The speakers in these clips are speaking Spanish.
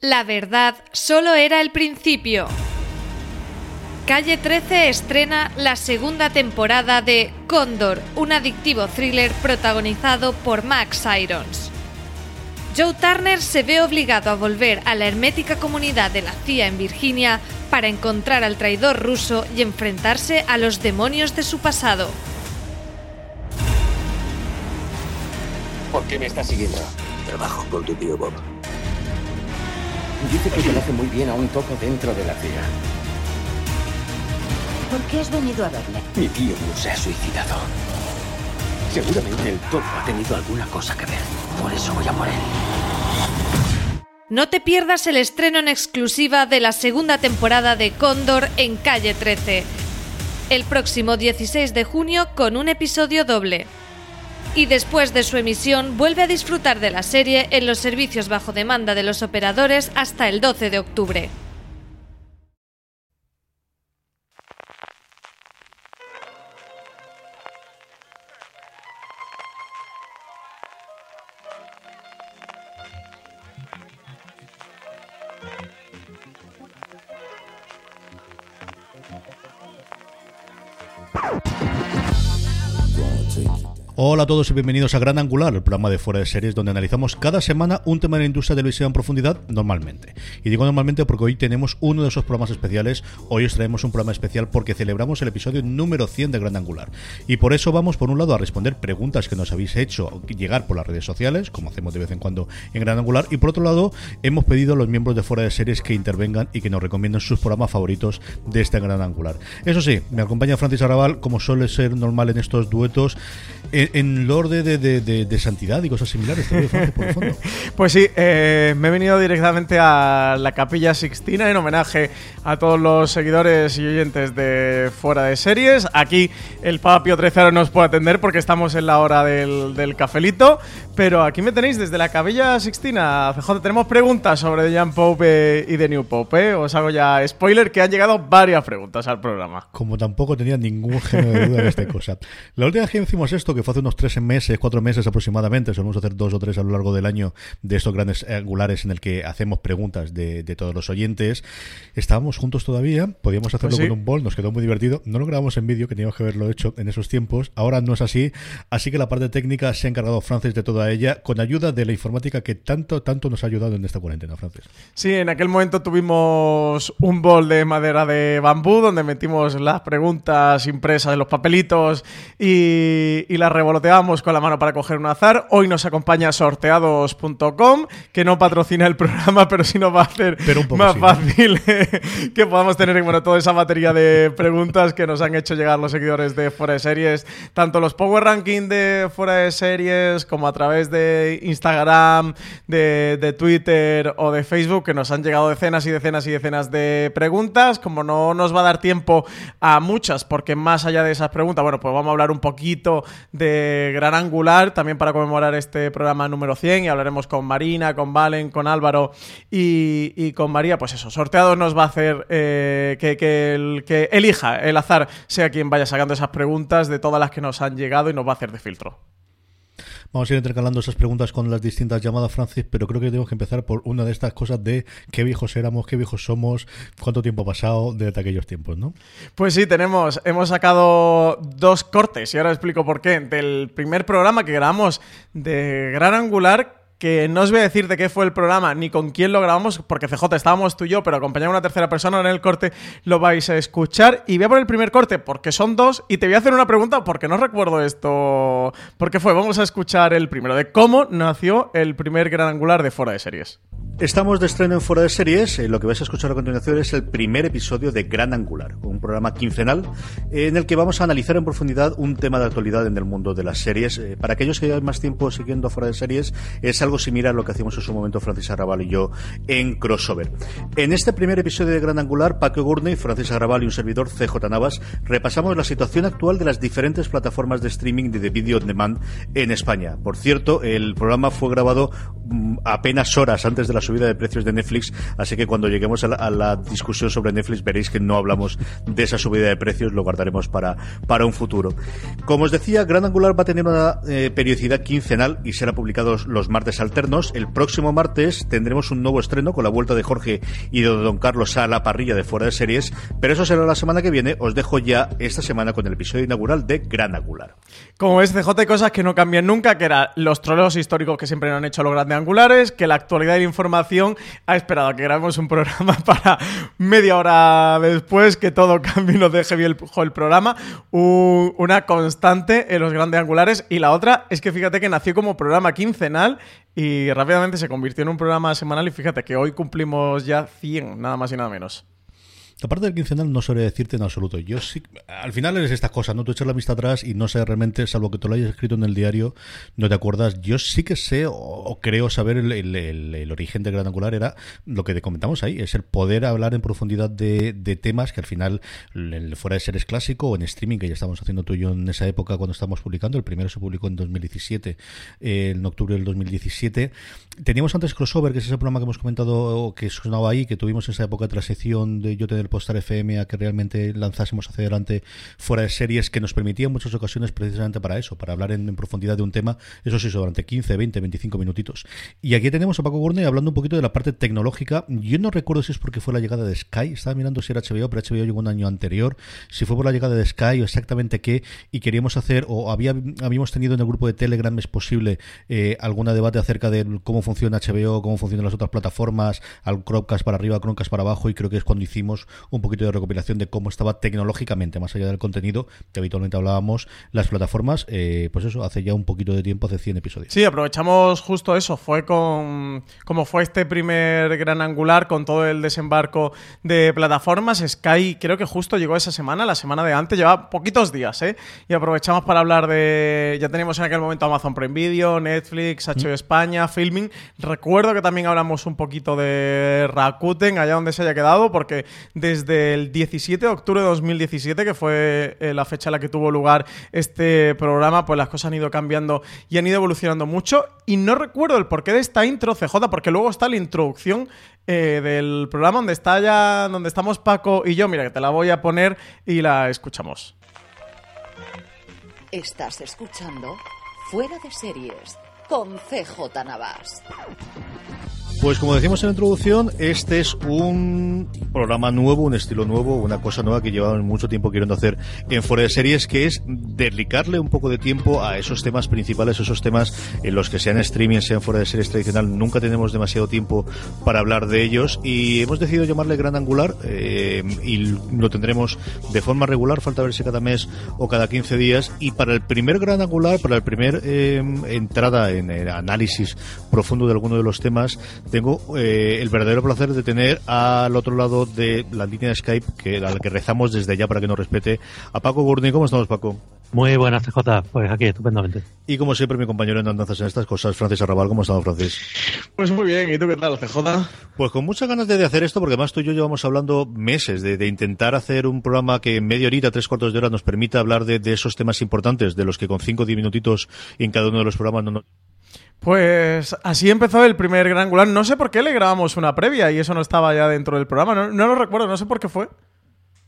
La verdad solo era el principio. Calle 13 estrena la segunda temporada de Cóndor, un adictivo thriller protagonizado por Max Irons. Joe Turner se ve obligado a volver a la hermética comunidad de la CIA en Virginia para encontrar al traidor ruso y enfrentarse a los demonios de su pasado. ¿Por qué me estás siguiendo? Trabajo con tu tío Bob. Dice que conoce muy bien a un topo dentro de la CIA. ¿Por qué has venido a verme? Mi tío no se ha suicidado. Seguramente el topo ha tenido alguna cosa que ver. Por eso voy a por él. No te pierdas el estreno en exclusiva de la segunda temporada de Cóndor en Calle 13. El próximo 16 de junio con un episodio doble y después de su emisión vuelve a disfrutar de la serie en los servicios bajo demanda de los operadores hasta el 12 de octubre. Hola a todos y bienvenidos a Gran Angular, el programa de fuera de series donde analizamos cada semana un tema de la industria de televisión en profundidad normalmente. Y digo normalmente porque hoy tenemos uno de esos programas especiales. Hoy os traemos un programa especial porque celebramos el episodio número 100 de Gran Angular. Y por eso vamos por un lado a responder preguntas que nos habéis hecho llegar por las redes sociales, como hacemos de vez en cuando en Gran Angular. Y por otro lado, hemos pedido a los miembros de fuera de series que intervengan y que nos recomienden sus programas favoritos de este Gran Angular. Eso sí, me acompaña Francis Arrabal, como suele ser normal en estos duetos en lord de, de, santidad y cosas similares. pues sí, eh, me he venido directamente a la Capilla Sixtina en homenaje a todos los seguidores y oyentes de Fuera de Series. Aquí el Papio 13 nos puede atender porque estamos en la hora del, del cafelito, pero aquí me tenéis desde la Capilla Sixtina. CJ, tenemos preguntas sobre The Young Pope y The New Pope. ¿eh? Os hago ya spoiler que han llegado varias preguntas al programa. Como tampoco tenía ningún género de duda en esta cosa. La última vez que hicimos esto, que fue hace unos tres meses, cuatro meses aproximadamente, solemos hacer dos o tres a lo largo del año de estos grandes angulares en el que hacemos preguntas de, todos los oyentes. Estábamos juntos todavía, podíamos hacerlo pues con un bol, nos quedó muy divertido. No lo grabamos en vídeo, que teníamos que haberlo hecho en esos tiempos. Ahora no es así, así que la parte técnica se ha encargado Francis de toda ella, con ayuda de la informática que tanto, tanto nos ha ayudado en esta cuarentena, Francis. Sí, en aquel momento tuvimos un bol de madera de bambú donde metimos las preguntas impresas en los papelitos y, y las revoloteábamos con la mano para coger un azar. Hoy nos acompaña sorteados.com, que no patrocina el programa, pero sí nos va a hacer más fácil que podamos tener bueno, toda esa batería de preguntas que nos han hecho llegar los seguidores de Fuera de Series, tanto los Power Ranking de Fuera de Series como a través de Instagram, de, de Twitter o de Facebook, que nos han llegado decenas y decenas y decenas de preguntas. Como no nos va a dar tiempo a muchas, porque más allá de esas preguntas, bueno, pues vamos a hablar un poquito de Gran Angular, también para conmemorar este programa número 100 y hablaremos con Marina, con Valen, con Álvaro y, con María. Pues eso, sorteado nos va a hacer eh, que, que elija el azar sea quien vaya sacando esas preguntas de todas las que nos han llegado y nos va a hacer de filtro. Vamos a ir intercalando esas preguntas con las distintas llamadas, Francis, pero creo que tenemos que empezar por una de estas cosas de qué viejos éramos, qué viejos somos, cuánto tiempo ha pasado desde aquellos tiempos, ¿no? Pues sí, tenemos, hemos sacado dos cortes y ahora explico por qué. Del primer programa que grabamos de Gran Angular, que no os voy a decir de qué fue el programa ni con quién lo grabamos, porque CJ estábamos tú y yo, pero acompañado una tercera persona en el corte lo vais a escuchar. Y voy a poner el primer corte porque son dos y te voy a hacer una pregunta porque no recuerdo esto. ¿Por qué fue? Vamos a escuchar el primero, de cómo nació el primer gran angular de Fuera de Series. Estamos de estreno en Fuera de Series. Eh, lo que vais a escuchar a continuación es el primer episodio de Gran Angular, un programa quincenal en el que vamos a analizar en profundidad un tema de actualidad en el mundo de las series. Eh, para aquellos que llevan más tiempo siguiendo Fuera de Series, es algo similar a lo que hacíamos en su momento Francis Arrabal y yo en Crossover. En este primer episodio de Gran Angular, Paco Gurney, Francis Arrabal y un servidor CJ Navas repasamos la situación actual de las diferentes plataformas de streaming de video on demand en España. Por cierto, el programa fue grabado mm, apenas horas antes de las subida de precios de Netflix, así que cuando lleguemos a la, discusión sobre Netflix veréis que no hablamos de esa subida de precios, lo guardaremos para, para un futuro. Como os decía, Gran Angular va a tener una eh, periodicidad quincenal y será publicado los martes alternos. El próximo martes tendremos un nuevo estreno con la vuelta de Jorge y de Don Carlos a la parrilla de fuera de series, pero eso será la semana que viene. Os dejo ya esta semana con el episodio inaugural de Gran Angular. Como ves, CJ, cosas que no cambian nunca, que eran los troleos históricos que siempre han hecho los grandes angulares, que la actualidad y la información ha esperado a que grabemos un programa para media hora después que todo cambie y nos deje bien el, programa. una constante en los grandes angulares. Y la otra es que fíjate que nació como programa quincenal y rápidamente se convirtió en un programa semanal. Y fíjate que hoy cumplimos ya 100, nada más y nada menos. La parte del quincenal no sabría decirte en absoluto. Yo sí, al final eres estas cosas, ¿no? Tú echas la vista atrás y no sé realmente, salvo que te lo hayas escrito en el diario, no te acuerdas. Yo sí que sé o, creo saber el, origen del Gran Angular era lo que te comentamos ahí, es el poder hablar en profundidad de, temas que al final, fuera de seres clásico o en streaming, que ya estamos haciendo tú y yo en esa época cuando estábamos publicando, el primero se publicó en 2017, eh, en octubre del 2017. Teníamos antes Crossover, que es ese programa que hemos comentado, que sonaba ahí, que tuvimos esa época de transición de Yo Postar FM a que realmente lanzásemos hacia adelante fuera de series que nos permitía en muchas ocasiones precisamente para eso, para hablar en, profundidad de un tema, eso sí, durante 15, 20, 25 minutitos. Y aquí tenemos a Paco Gurney hablando un poquito de la parte tecnológica. Yo no recuerdo si es porque fue la llegada de Sky, estaba mirando si era HBO, pero HBO llegó un año anterior, si fue por la llegada de Sky o exactamente qué, y queríamos hacer, o había, habíamos tenido en el grupo de Telegram, es posible, eh, alguna debate acerca de cómo funciona HBO, cómo funcionan las otras plataformas, al Chromecast para arriba, Chromecast para abajo, y creo que es cuando hicimos un poquito de recopilación de cómo estaba tecnológicamente, más allá del contenido, que habitualmente hablábamos, las plataformas, eh, pues eso, hace ya un poquito de tiempo, hace 100 episodios. Sí, aprovechamos justo eso, fue con, como fue este primer gran angular con todo el desembarco de plataformas, Sky creo que justo llegó esa semana, la semana de antes, lleva poquitos días, ¿eh? Y aprovechamos para hablar de, ya teníamos en aquel momento Amazon Prime Video, Netflix, HBO España, Filming, recuerdo que también hablamos un poquito de Rakuten, allá donde se haya quedado, porque de desde el 17 de octubre de 2017, que fue eh, la fecha en la que tuvo lugar este programa, pues las cosas han ido cambiando y han ido evolucionando mucho. Y no recuerdo el porqué de esta intro CJ, porque luego está la introducción eh, del programa donde está ya, donde estamos Paco y yo. Mira, que te la voy a poner y la escuchamos. Estás escuchando Fuera de Series con CJ Navas. Pues como decimos en la introducción, este es un programa nuevo, un estilo nuevo, una cosa nueva que llevamos mucho tiempo queriendo hacer en Fuera de Series, que es dedicarle un poco de tiempo a esos temas principales, esos temas en los que sean streaming, sean Fuera de Series tradicional, nunca tenemos demasiado tiempo para hablar de ellos y hemos decidido llamarle Gran Angular eh, y lo tendremos de forma regular, falta ver si cada mes o cada 15 días y para el primer Gran Angular, para el primer eh, entrada en el análisis profundo de alguno de los temas, tengo eh, el verdadero placer de tener al otro lado de la línea de Skype, que al que rezamos desde ya para que nos respete, a Paco Gurney. ¿Cómo estamos, Paco? Muy buenas, CJ. Pues aquí, estupendamente. Y como siempre, mi compañero en andanzas en estas cosas, Francis Arrabal. ¿Cómo estamos, Francis? Pues muy bien. ¿Y tú qué tal, CJ? Pues con muchas ganas de, hacer esto, porque además tú y yo llevamos hablando meses de, intentar hacer un programa que en media horita, tres cuartos de hora, nos permita hablar de, esos temas importantes, de los que con cinco o diez minutitos en cada uno de los programas no nos pues así empezó el primer gran angular. No sé por qué le grabamos una previa y eso no estaba ya dentro del programa. No, lo recuerdo, no sé por qué fue.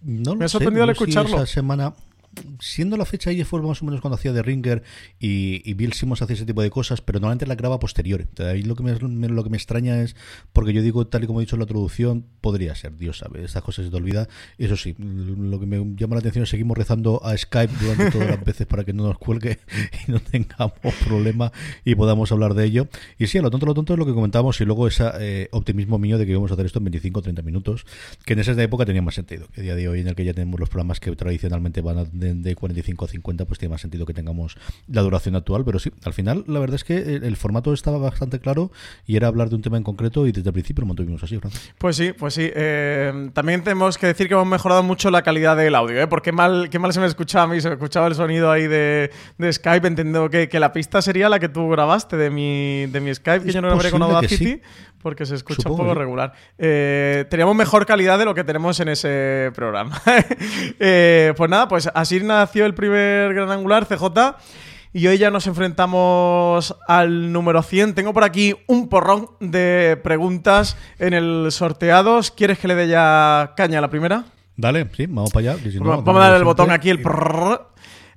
No Me ha sorprendido al escucharlo. esa semana siendo la fecha ahí fue más o menos cuando hacía de Ringer y, Bill Simmons hacía ese tipo de cosas, pero normalmente la graba posterior. ahí lo que me, lo que me extraña es, porque yo digo, tal y como he dicho en la traducción, podría ser, Dios sabe, estas cosas se te olvida. Eso sí, lo que me llama la atención es seguimos rezando a Skype durante todas las veces para que no nos cuelgue y no tengamos problema y podamos hablar de ello. Y sí, a lo tonto, lo tonto es lo que comentamos y luego ese eh, optimismo mío de que íbamos a hacer esto en 25 o 30 minutos, que en esa época tenía más sentido que el día de hoy en el que ya tenemos los programas que tradicionalmente van a de, 45 a 50, pues tiene más sentido que tengamos la duración actual. Pero sí, al final, la verdad es que el, formato estaba bastante claro y era hablar de un tema en concreto y desde el principio lo mantuvimos así, Pues sí, pues sí. Eh, también tenemos que decir que hemos mejorado mucho la calidad del audio, ¿eh? porque mal, qué mal se me escuchaba a mí, se me escuchaba el sonido ahí de, Skype, entendiendo que, que, la pista sería la que tú grabaste de mi, de mi Skype, que yo no grabaré con Audacity porque se escucha un poco regular. Eh, teníamos mejor calidad de lo que tenemos en ese programa. Eh, pues nada, pues así nació el primer gran angular, CJ. y hoy ya nos enfrentamos al número 100. Tengo por aquí un porrón de preguntas en el sorteados. ¿Quieres que le dé ya caña a la primera? Dale, sí, vamos para allá. vamos a darle el botón aquí, el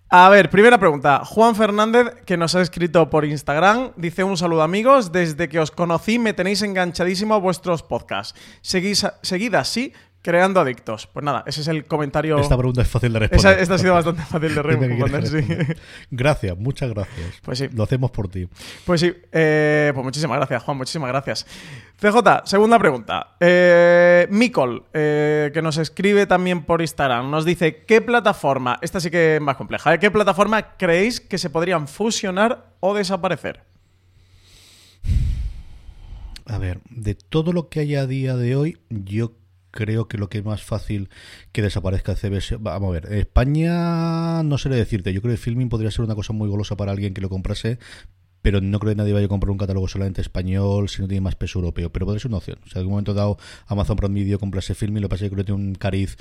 A ver, primera pregunta. Juan Fernández, que nos ha escrito por Instagram, dice un saludo amigos. Desde que os conocí me tenéis enganchadísimo a vuestros podcasts. Seguís, seguid así, Creando adictos. Pues nada, ese es el comentario. Esta pregunta es fácil de responder. esta ha sido bastante fácil de responder, sí. Gracias, muchas gracias. Pues sí. Lo hacemos por ti. Pues sí, eh, pues muchísimas gracias, Juan, muchísimas gracias. CJ, segunda pregunta. Eh, Mikol, eh, que nos escribe también por Instagram, nos dice: ¿Qué plataforma, esta sí que es más compleja, ¿qué plataforma creéis que se podrían fusionar o desaparecer? A ver, de todo lo que hay a día de hoy, yo creo que lo que es más fácil que desaparezca CBS. Vamos a ver, España no sé decirte. Yo creo que Filming podría ser una cosa muy golosa para alguien que lo comprase, pero no creo que nadie vaya a comprar un catálogo solamente español si no tiene más peso europeo. Pero podría ser una opción. O sea, en algún momento dado Amazon Prime Video comprase Filming, lo que pasa es que creo que tiene un cariz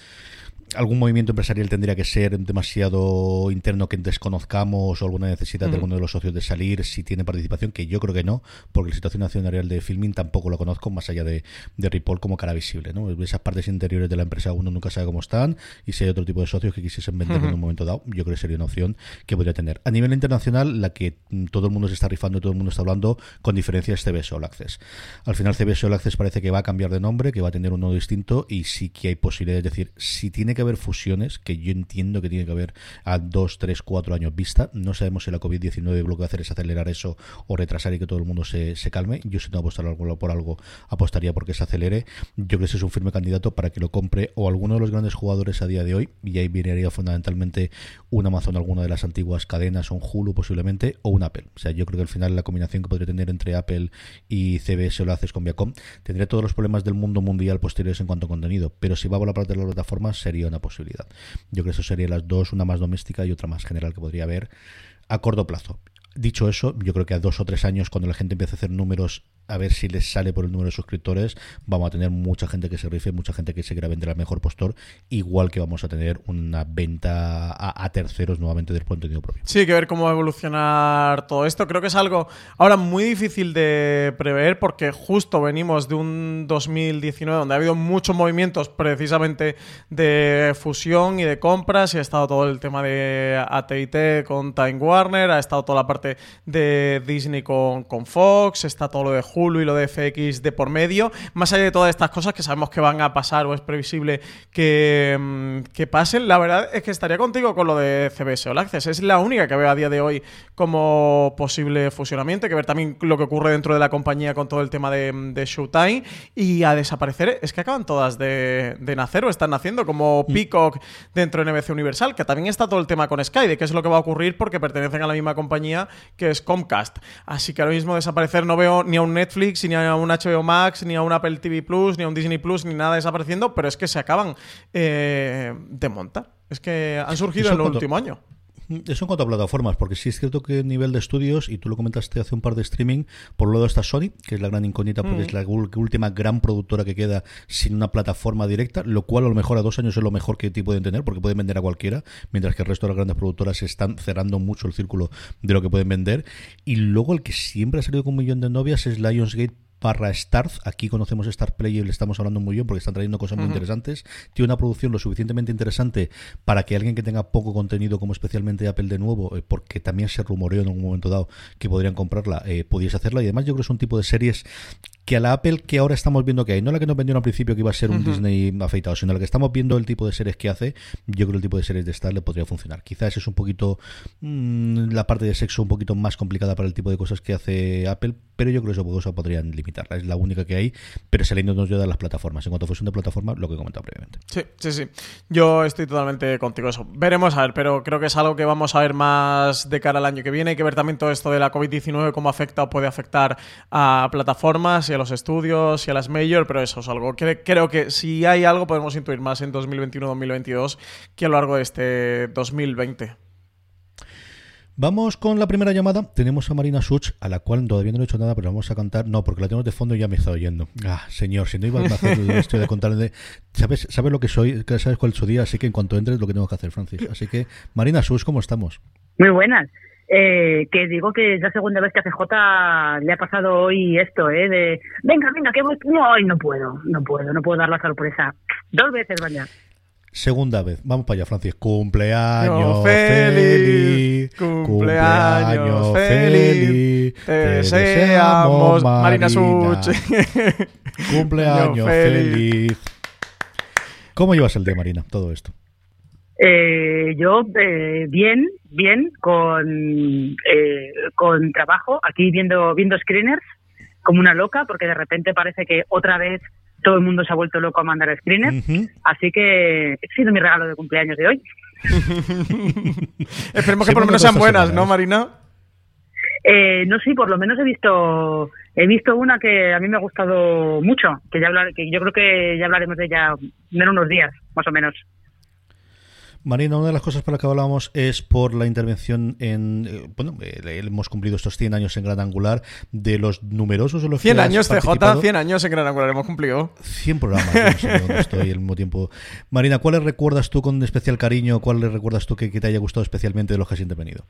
algún movimiento empresarial tendría que ser demasiado interno que desconozcamos o alguna necesidad de alguno de los socios de salir si tiene participación, que yo creo que no, porque la situación nacional de filming tampoco lo conozco, más allá de, de Ripoll como cara visible. ¿no? Esas partes interiores de la empresa uno nunca sabe cómo están y si hay otro tipo de socios que quisiesen vender en un momento dado, yo creo que sería una opción que podría tener. A nivel internacional, la que todo el mundo se está rifando, todo el mundo está hablando, con diferencia es CBS All Access. Al final CBS All Access parece que va a cambiar de nombre, que va a tener un nodo distinto y sí que hay posibilidades, es decir, si tiene que haber fusiones, que yo entiendo que tiene que haber a dos, tres, cuatro años vista. No sabemos si la COVID-19 lo que va a hacer es acelerar eso o retrasar y que todo el mundo se, se calme. Yo si no apostar por algo, apostaría porque se acelere. Yo creo que ese es un firme candidato para que lo compre o alguno de los grandes jugadores a día de hoy, y ahí vinería fundamentalmente un Amazon, alguna de las antiguas cadenas, o un Hulu posiblemente, o un Apple. O sea, yo creo que al final la combinación que podría tener entre Apple y CBS lo haces con Viacom, tendría todos los problemas del mundo mundial posteriores en cuanto a contenido, pero si va a la parte de las plataformas sería una posibilidad. Yo creo que eso serían las dos, una más doméstica y otra más general que podría haber a corto plazo. Dicho eso, yo creo que a dos o tres años, cuando la gente empiece a hacer números a ver si les sale por el número de suscriptores, vamos a tener mucha gente que se rife, mucha gente que se quiera vender al mejor postor, igual que vamos a tener una venta a, terceros nuevamente del contenido propio. Sí, que ver cómo va a evolucionar todo esto. Creo que es algo ahora muy difícil de prever porque justo venimos de un 2019 donde ha habido muchos movimientos precisamente de fusión y de compras y ha estado todo el tema de AT&T con Time Warner, ha estado toda la parte de Disney con, con Fox, está todo lo de Hulu y lo de FX de por medio, más allá de todas estas cosas que sabemos que van a pasar o es previsible que, mm, que pasen, la verdad es que estaría contigo con lo de CBS All Access. Es la única que veo a día de hoy como posible fusionamiento. Hay que ver también lo que ocurre dentro de la compañía con todo el tema de, de Showtime. Y a desaparecer, es que acaban todas de, de, nacer o están naciendo, como mm. Peacock dentro de NBC Universal, que también está todo el tema con Sky, de qué es lo que va a ocurrir porque pertenecen a la misma compañía que es Comcast. Así que ahora mismo desaparecer no veo ni a un Netflix, ni a un HBO Max, ni a un Apple TV Plus, ni a un Disney Plus, ni nada desapareciendo, pero es que se acaban eh, de montar. Es que han surgido en el último año. Eso en cuanto a plataformas, porque sí es cierto que a nivel de estudios, y tú lo comentaste hace un par de streaming, por un lado está Sony, que es la gran incógnita, porque es la última gran productora que queda sin una plataforma directa, lo cual a lo mejor a dos años es lo mejor que te pueden tener, porque pueden vender a cualquiera, mientras que el resto de las grandes productoras están cerrando mucho el círculo de lo que pueden vender. Y luego el que siempre ha salido con un millón de novias es Lionsgate barra Starz. Aquí conocemos Star Play y le estamos hablando muy bien porque están trayendo cosas muy interesantes. Tiene una producción lo suficientemente interesante para que alguien que tenga poco contenido, como especialmente Apple de nuevo, eh, porque también se rumoreó en un momento dado que podrían comprarla, eh, pudiese hacerla. Y además yo creo que es un tipo de series que a la Apple que ahora estamos viendo que hay, no la que nos vendieron al principio que iba a ser un Disney afeitado, sino la que estamos viendo el tipo de series que hace, yo creo que el tipo de series de Star le podría funcionar. Quizás es un poquito mm, la parte de sexo un poquito más complicada para el tipo de cosas que hace Apple, pero yo creo que eso podrían Es la única que hay, pero saliendo de las plataformas. En cuanto a fusión de plataformas, lo que he comentado previamente. Sí, sí, sí. Yo estoy totalmente contigo eso. Veremos a ver, pero creo que es algo que vamos a ver más de cara al año que viene. Hay que ver también todo esto de la COVID-19, cómo afecta o puede afectar a plataformas y a los estudios y a las major, pero eso es algo que creo que si hay algo podemos intuir más en 2021-2022 que a lo largo de este 2020. Vamos con la primera llamada. Tenemos a Marina Such, a la cual todavía no he hecho nada, pero vamos a cantar. No, porque la tenemos de fondo y ya me está oyendo. Ah, señor, si no iba a hacer esto de contarle. ¿Sabes, ¿Sabes lo que soy? ¿Sabes cuál es su día? Así que en cuanto entres, lo que tengo que hacer, Francis. Así que, Marina Such, ¿cómo estamos? Muy buenas. Eh, que digo que es la segunda vez que a CJ le ha pasado hoy esto, ¿eh? De, venga, venga, que voy... No, hoy no puedo, no puedo, no puedo dar la sorpresa. Dos veces, vaya. Segunda vez. Vamos para allá, Francis. Cumpleaños No, feliz. feliz, cumpleaños feliz, te deseamos, Marina Such. Cumpleaños feliz. feliz. ¿Cómo llevas el día, Marina? Todo esto. Eh, yo eh, bien, bien, con, eh, con trabajo, aquí viendo, viendo screeners, como una loca, porque de repente parece que otra vez todo el mundo se ha vuelto loco a mandar screeners. Ujú. Así que ese ha sido mi regalo de cumpleaños de hoy. Esperemos que por lo menos me sean buenas, ¿no, Marina? Eh, no sé, por lo menos he visto he visto una que a mí me ha gustado mucho, que ya hablar, que yo creo que ya hablaremos de ella en unos días, más o menos. Marina, una de las cosas por las que hablábamos es por la intervención en. eh, bueno, eh, hemos cumplido estos 100 años en Gran Angular, de los numerosos de los 100 que años, CJ, participado. 100 años en Gran Angular hemos cumplido. 100 programas, no sé dónde estoy al mismo tiempo. Marina, ¿cuáles recuerdas tú con especial cariño? ¿Cuáles recuerdas tú que, que te haya gustado especialmente de los que has intervenido?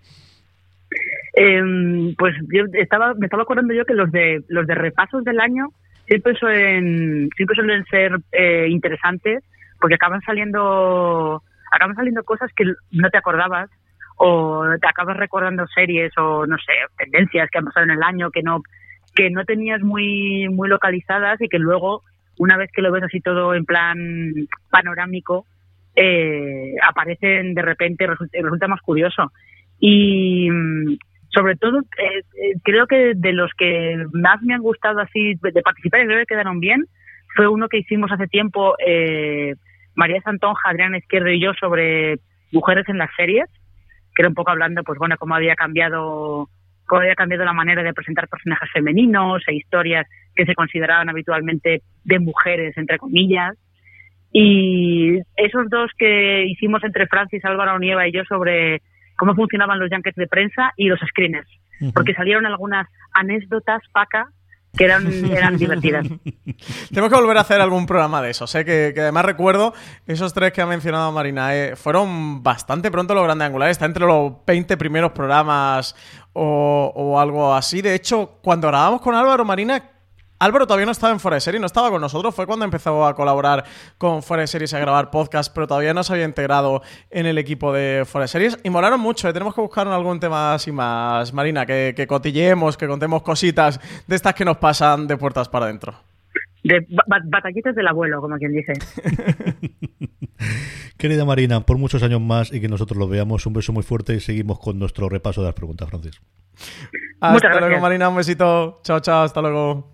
Eh, pues yo estaba, me estaba acordando yo que los de los de repasos del año siempre suelen, siempre suelen ser eh, interesantes porque acaban saliendo, acaban saliendo cosas que no te acordabas o te acabas recordando series o no sé, tendencias que han pasado en el año que no, que no tenías muy, muy localizadas y que luego, una vez que lo ves así todo en plan panorámico, eh, aparecen de repente, resulta, resulta más curioso. Y mm, sobre todo, eh, eh, creo que de los que más me han gustado así de, participar y creo que quedaron bien, fue uno que hicimos hace tiempo eh, María Santonja, Adrián Izquierdo y yo sobre mujeres en las series, que era un poco hablando, pues bueno, cómo había cambiado cómo había cambiado la manera de presentar personajes femeninos e historias que se consideraban habitualmente de mujeres, entre comillas. Y esos dos que hicimos entre Francis, Álvaro Nieva y yo sobre cómo funcionaban los junkets de prensa y los screeners, porque salieron algunas anécdotas, paca, que eran, eran divertidas. Tenemos que volver a hacer algún programa de esos, ¿eh? que, que además recuerdo esos tres que ha mencionado Marina. eh, fueron bastante pronto los grandes angulares, está entre los 20 primeros programas o, o algo así. De hecho, cuando grabamos con Álvaro Marina, Álvaro todavía no estaba en Fuera de Series, no estaba con nosotros, fue cuando empezó a colaborar con Fuera de Series y a grabar podcast, pero todavía no se había integrado en el equipo de Fuera de Series. Y molaron mucho, ¿eh? tenemos que buscar algún tema así más, Marina, que, que cotilleemos, que contemos cositas de estas que nos pasan de puertas para adentro. De ba- ba- batallitas del abuelo, como quien dice. Querida Marina, por muchos años más y que nosotros lo veamos, un beso muy fuerte y seguimos con nuestro repaso de las preguntas, Francis. Hasta luego, gracias. Marina, un besito. Chao, chao, hasta luego.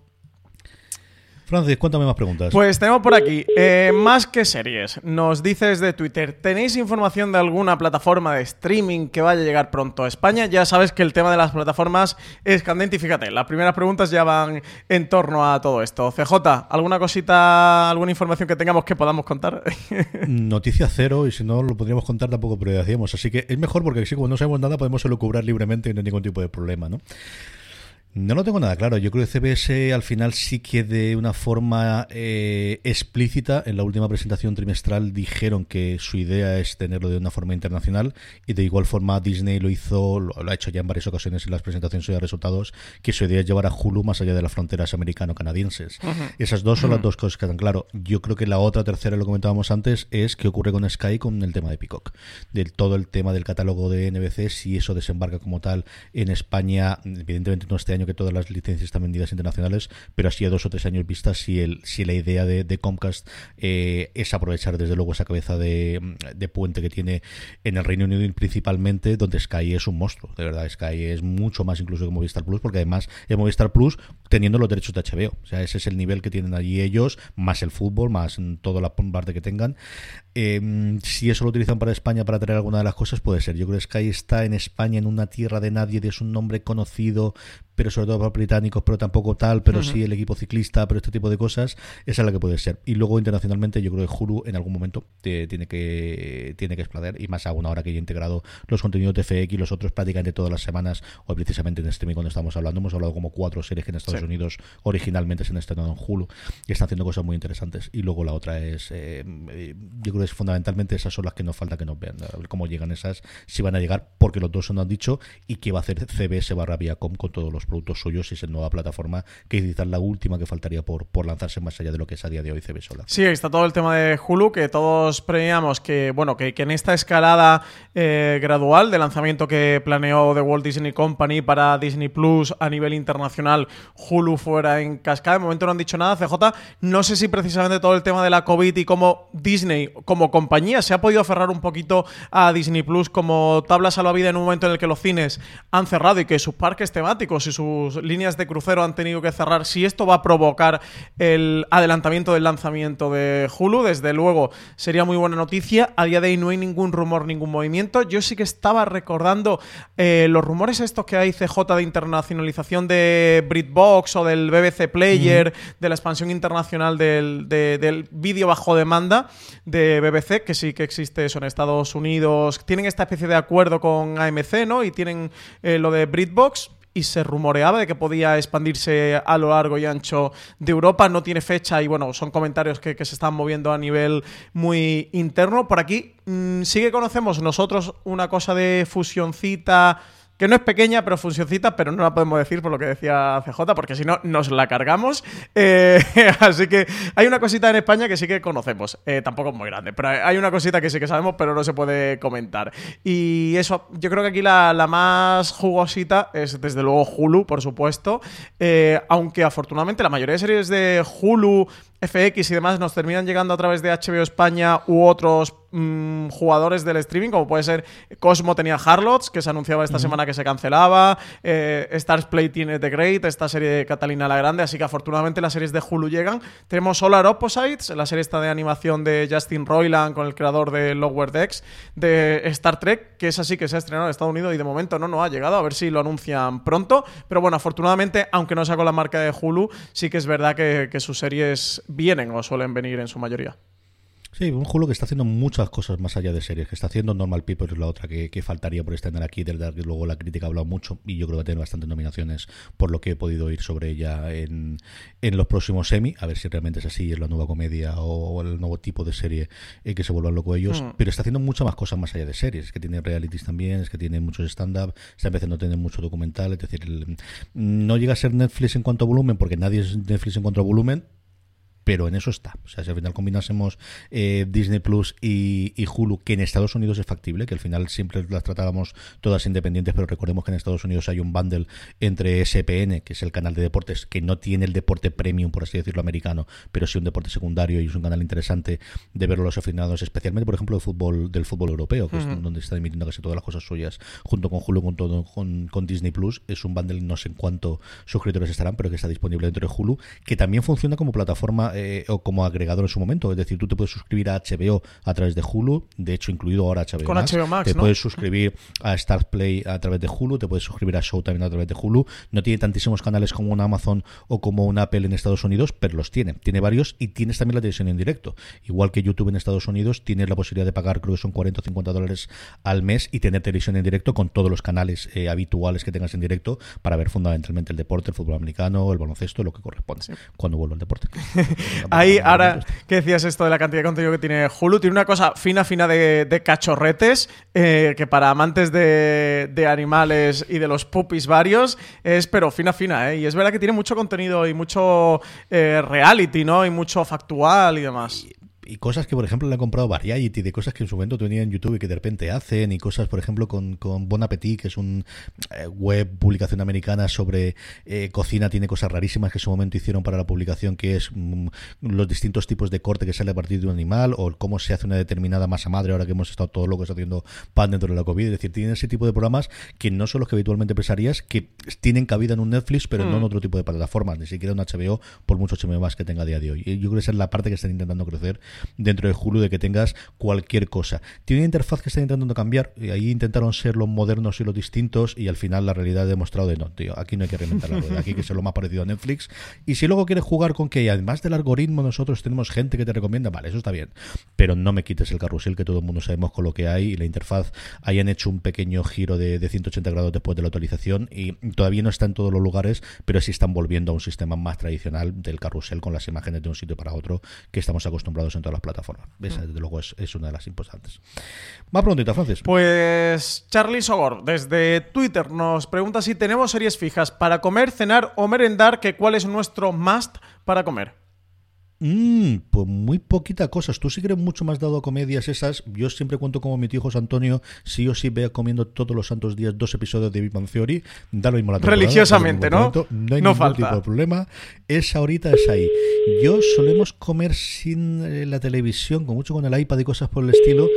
Francis, cuéntame más preguntas. Pues tenemos por aquí, eh, más que series, nos dices de Twitter, ¿tenéis información de alguna plataforma de streaming que vaya a llegar pronto a España? Ya sabes que el tema de las plataformas es candente y fíjate, las primeras preguntas ya van en torno a todo esto. CJ, ¿alguna cosita, alguna información que tengamos que podamos contar? Noticia cero, y si no lo podríamos contar tampoco pero decíamos. Así que es mejor porque así como no sabemos nada podemos elucubrar libremente y no hay ningún tipo de problema, ¿no? No lo tengo nada claro. Yo creo que CBS al final sí que de una forma eh, explícita en la última presentación trimestral dijeron que su idea es tenerlo de una forma internacional y de igual forma Disney lo hizo, lo, lo ha hecho ya en varias ocasiones en las presentaciones de resultados, que su idea es llevar a Hulu más allá de las fronteras americano-canadienses. Esas dos son las dos cosas que quedan claro. Yo creo que la otra tercera, lo comentábamos antes, es qué ocurre con Sky con el tema de Peacock. Del todo el tema del catálogo de NBC, si eso desembarca como tal en España, evidentemente no este año que todas las licencias están vendidas internacionales, pero así a dos o tres años vistas, si, el, si la idea de, Comcast eh, es aprovechar desde luego esa cabeza de, de puente que tiene en el Reino Unido principalmente, donde Sky es un monstruo, de verdad, Sky es mucho más incluso que Movistar Plus, porque además es Movistar Plus teniendo los derechos de HBO, o sea, ese es el nivel que tienen allí ellos, más el fútbol, más toda la parte que tengan. Eh, si eso lo utilizan para España para traer alguna de las cosas, puede ser. Yo creo que Sky está en España en una tierra de nadie, es un nombre conocido, pero pero sobre todo para británicos, pero tampoco tal, pero sí el equipo ciclista, pero este tipo de cosas, esa es la que puede ser. Y luego internacionalmente yo creo que Hulu en algún momento tiene que tiene que explotar y más aún ahora que ya he integrado los contenidos de FX y los otros prácticamente todas las semanas, hoy precisamente en streaming cuando estamos hablando, hemos hablado como cuatro series que en Estados Unidos originalmente se han estrenado en Hulu y están haciendo cosas muy interesantes. Y luego la otra es, eh, yo creo que es fundamentalmente esas son las que nos falta que nos vean, a ver cómo llegan esas, si van a llegar, porque los dos se nos han dicho, y qué va a hacer CBS barra Viacom con todos los productos suyos, si es nueva plataforma, que quizás la última que faltaría por, por lanzarse más allá de lo que es a día de hoy CBS sola. Sí, está todo el tema de Hulu, que todos premiamos que, bueno, que, que en esta escalada eh, gradual de lanzamiento que planeó The Walt Disney Company para Disney Plus a nivel internacional, Hulu fuera en cascada. De momento no han dicho nada, CJ. No sé si precisamente todo el tema de la COVID y cómo Disney, como compañía, se ha podido aferrar un poquito a Disney Plus como tabla salvavidas en un momento en el que los cines han cerrado y que sus parques temáticos y sus líneas de crucero han tenido que cerrar. Si esto va a provocar el adelantamiento del lanzamiento de Hulu, desde luego sería muy buena noticia. A día de hoy no hay ningún rumor, ningún movimiento. Yo sí que estaba recordando eh, los rumores estos que hay CJ de internacionalización de BritBox o del BBC Player, de la expansión internacional del, del vídeo bajo demanda de BBC, que sí que existe eso en Estados Unidos. Tienen esta especie de acuerdo con AMC, ¿no? Y tienen eh, lo de BritBox y se rumoreaba de que podía expandirse a lo largo y ancho de Europa. No tiene fecha y bueno, son comentarios que, se están moviendo a nivel muy interno. Por aquí mmm, sí que conocemos nosotros una cosa de fusioncita que no es pequeña, pero funcioncita, pero no la podemos decir por lo que decía CJ, porque si no, nos la cargamos. Eh, así que hay una cosita en España que sí que conocemos. Eh, tampoco es muy grande, pero hay una cosita que sí que sabemos, pero no se puede comentar. Y eso, yo creo que aquí la, la más jugosita es desde luego Hulu, por supuesto. Eh, aunque afortunadamente la mayoría de series de Hulu FX y demás nos terminan llegando a través de HBO España u otros mmm, jugadores del streaming, como puede ser Cosmo tenía Harlots, que se anunciaba esta mm. semana que se cancelaba, eh, Stars Play tiene The Great, esta serie de Catalina la Grande, así que afortunadamente las series de Hulu llegan. Tenemos Solar Opposites, la serie esta de animación de Justin Roiland con el creador de Lower Decks, de Star Trek, que es así que se ha estrenado en Estados Unidos y de momento no, no ha llegado, a ver si lo anuncian pronto, pero bueno, afortunadamente, aunque no sea con la marca de Hulu, sí que es verdad que, que sus series vienen o suelen venir en su mayoría. Sí, un Hulu que está haciendo muchas cosas más allá de series, que está haciendo Normal People es la otra que, que faltaría por estar aquí, del que luego la crítica ha hablado mucho y yo creo que va a tener bastantes nominaciones por lo que he podido oír sobre ella en, en los próximos semi, a ver si realmente es así, es la nueva comedia o, el nuevo tipo de serie en que se vuelvan locos ellos, mm. pero está haciendo muchas más cosas más allá de series, es que tiene realities también, es que tiene muchos stand-up, está empezando a tener mucho documental, es decir, el, no llega a ser Netflix en cuanto a volumen, porque nadie es Netflix en cuanto a volumen, pero en eso está. O sea, si al final combinásemos eh, Disney Plus y, y, Hulu, que en Estados Unidos es factible, que al final siempre las tratábamos todas independientes, pero recordemos que en Estados Unidos hay un bundle entre SPN, que es el canal de deportes, que no tiene el deporte premium, por así decirlo, americano, pero sí un deporte secundario y es un canal interesante de ver los aficionados, especialmente, por ejemplo, del fútbol, del fútbol europeo, que uh -huh. es donde está emitiendo casi todas las cosas suyas, junto con Hulu, con, todo, con, con Disney Plus. Es un bundle, no sé en cuánto suscriptores estarán, pero que está disponible dentro de Hulu, que también funciona como plataforma eh, o como agregador en su momento. Es decir, tú te puedes suscribir a HBO a través de Hulu, de hecho, incluido ahora HBO Con Max. HBO Max te ¿no? puedes suscribir a Stars Play a través de Hulu, te puedes suscribir a Show también a través de Hulu. No tiene tantísimos canales como una Amazon o como una Apple en Estados Unidos, pero los tiene. Tiene varios y tienes también la televisión en directo. Igual que YouTube en Estados Unidos, tienes la posibilidad de pagar, creo que son 40 o 50 dólares al mes y tener televisión en directo con todos los canales eh, habituales que tengas en directo para ver fundamentalmente el deporte, el fútbol americano, el baloncesto, lo que corresponde sí. cuando vuelva al deporte. Ahí, ahora que decías esto de la cantidad de contenido que tiene Hulu, tiene una cosa fina, fina de, de cachorretes, eh, que para amantes de, animales y de los puppies varios es, pero fina, fina, ¿eh? Y es verdad que tiene mucho contenido y mucho eh, reality, ¿no? Y mucho factual y demás. Y cosas que, por ejemplo, le han comprado Variety, de cosas que en su momento tenía en YouTube y que de repente hacen, y cosas, por ejemplo, con, con Bon Appetit, que es un eh, web publicación americana sobre eh, cocina, tiene cosas rarísimas que en su momento hicieron para la publicación, que es mm, los distintos tipos de corte que sale a partir de un animal, o cómo se hace una determinada masa madre, ahora que hemos estado todos locos haciendo pan dentro de la COVID. Es decir, tienen ese tipo de programas que no son los que habitualmente pensarías, que tienen cabida en un Netflix, pero mm. no en otro tipo de plataformas, ni siquiera un HBO, por mucho HBO más que tenga a día de hoy. Y yo creo que esa es la parte que están intentando crecer dentro de Hulu de que tengas cualquier cosa. Tiene una interfaz que está intentando cambiar, y ahí intentaron ser los modernos y los distintos, y al final la realidad ha demostrado de no, tío, aquí no hay que reinventar la rueda, aquí hay que ser lo más parecido a Netflix. Y si luego quieres jugar con que además del algoritmo nosotros tenemos gente que te recomienda, vale, eso está bien, pero no me quites el carrusel que todo el mundo sabemos con lo que hay y la interfaz hayan hecho un pequeño giro de, de 180 grados después de la actualización y todavía no está en todos los lugares, pero sí están volviendo a un sistema más tradicional del carrusel con las imágenes de un sitio para otro que estamos acostumbrados en todas las plataformas. Esa, desde luego, es, es una de las importantes. Más preguntita, Francis. Pues Charlie Sogor, desde Twitter, nos pregunta si tenemos series fijas para comer, cenar o merendar, que cuál es nuestro must para comer. Mm, pues muy poquita cosas. Tú sí que eres mucho más dado a comedias esas. Yo siempre cuento como mi tío José Antonio, sí o sí vea comiendo todos los santos días dos episodios de Big Bang Theory. Da lo mismo la temporada, Religiosamente, ¿no? momento, No hay No ningún falta. tipo de problema. Esa horita es ahí. Yo solemos comer sin eh, la televisión, con mucho con el iPad y cosas por el estilo.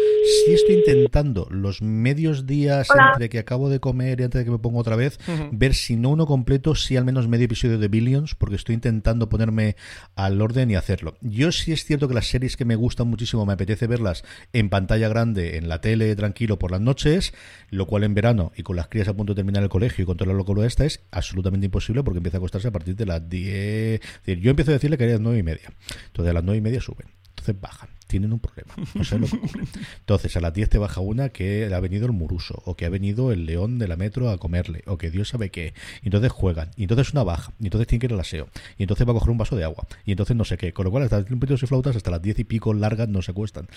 Sí estoy intentando los medios días entre que acabo de comer y antes de que me pongo otra vez, ver si no uno completo, si al menos medio episodio de Billions, porque estoy intentando ponerme al orden y Yo sí es cierto que las series que me gustan muchísimo me apetece verlas en pantalla grande, en la tele, tranquilo por las noches, lo cual en verano y con las crías a punto de terminar el colegio y con toda la locura esta es absolutamente imposible porque empieza a acostarse a partir de las 10. Es decir, yo empiezo a decirle que haría las 9 y media. Entonces a las 9 y media suben. Entonces bajan. Tienen un problema. No sé lo que ocurre. Entonces a las 10 te baja una que ha venido el muruso, o que ha venido el león de la metro a comerle, o que Dios sabe qué. Y entonces juegan. Y entonces una baja. Y entonces tiene que ir al aseo. Y entonces va a coger un vaso de agua. Y entonces no sé qué. Con lo cual, hasta trompetos y flautas, hasta las 10 y pico largas no se acuestan.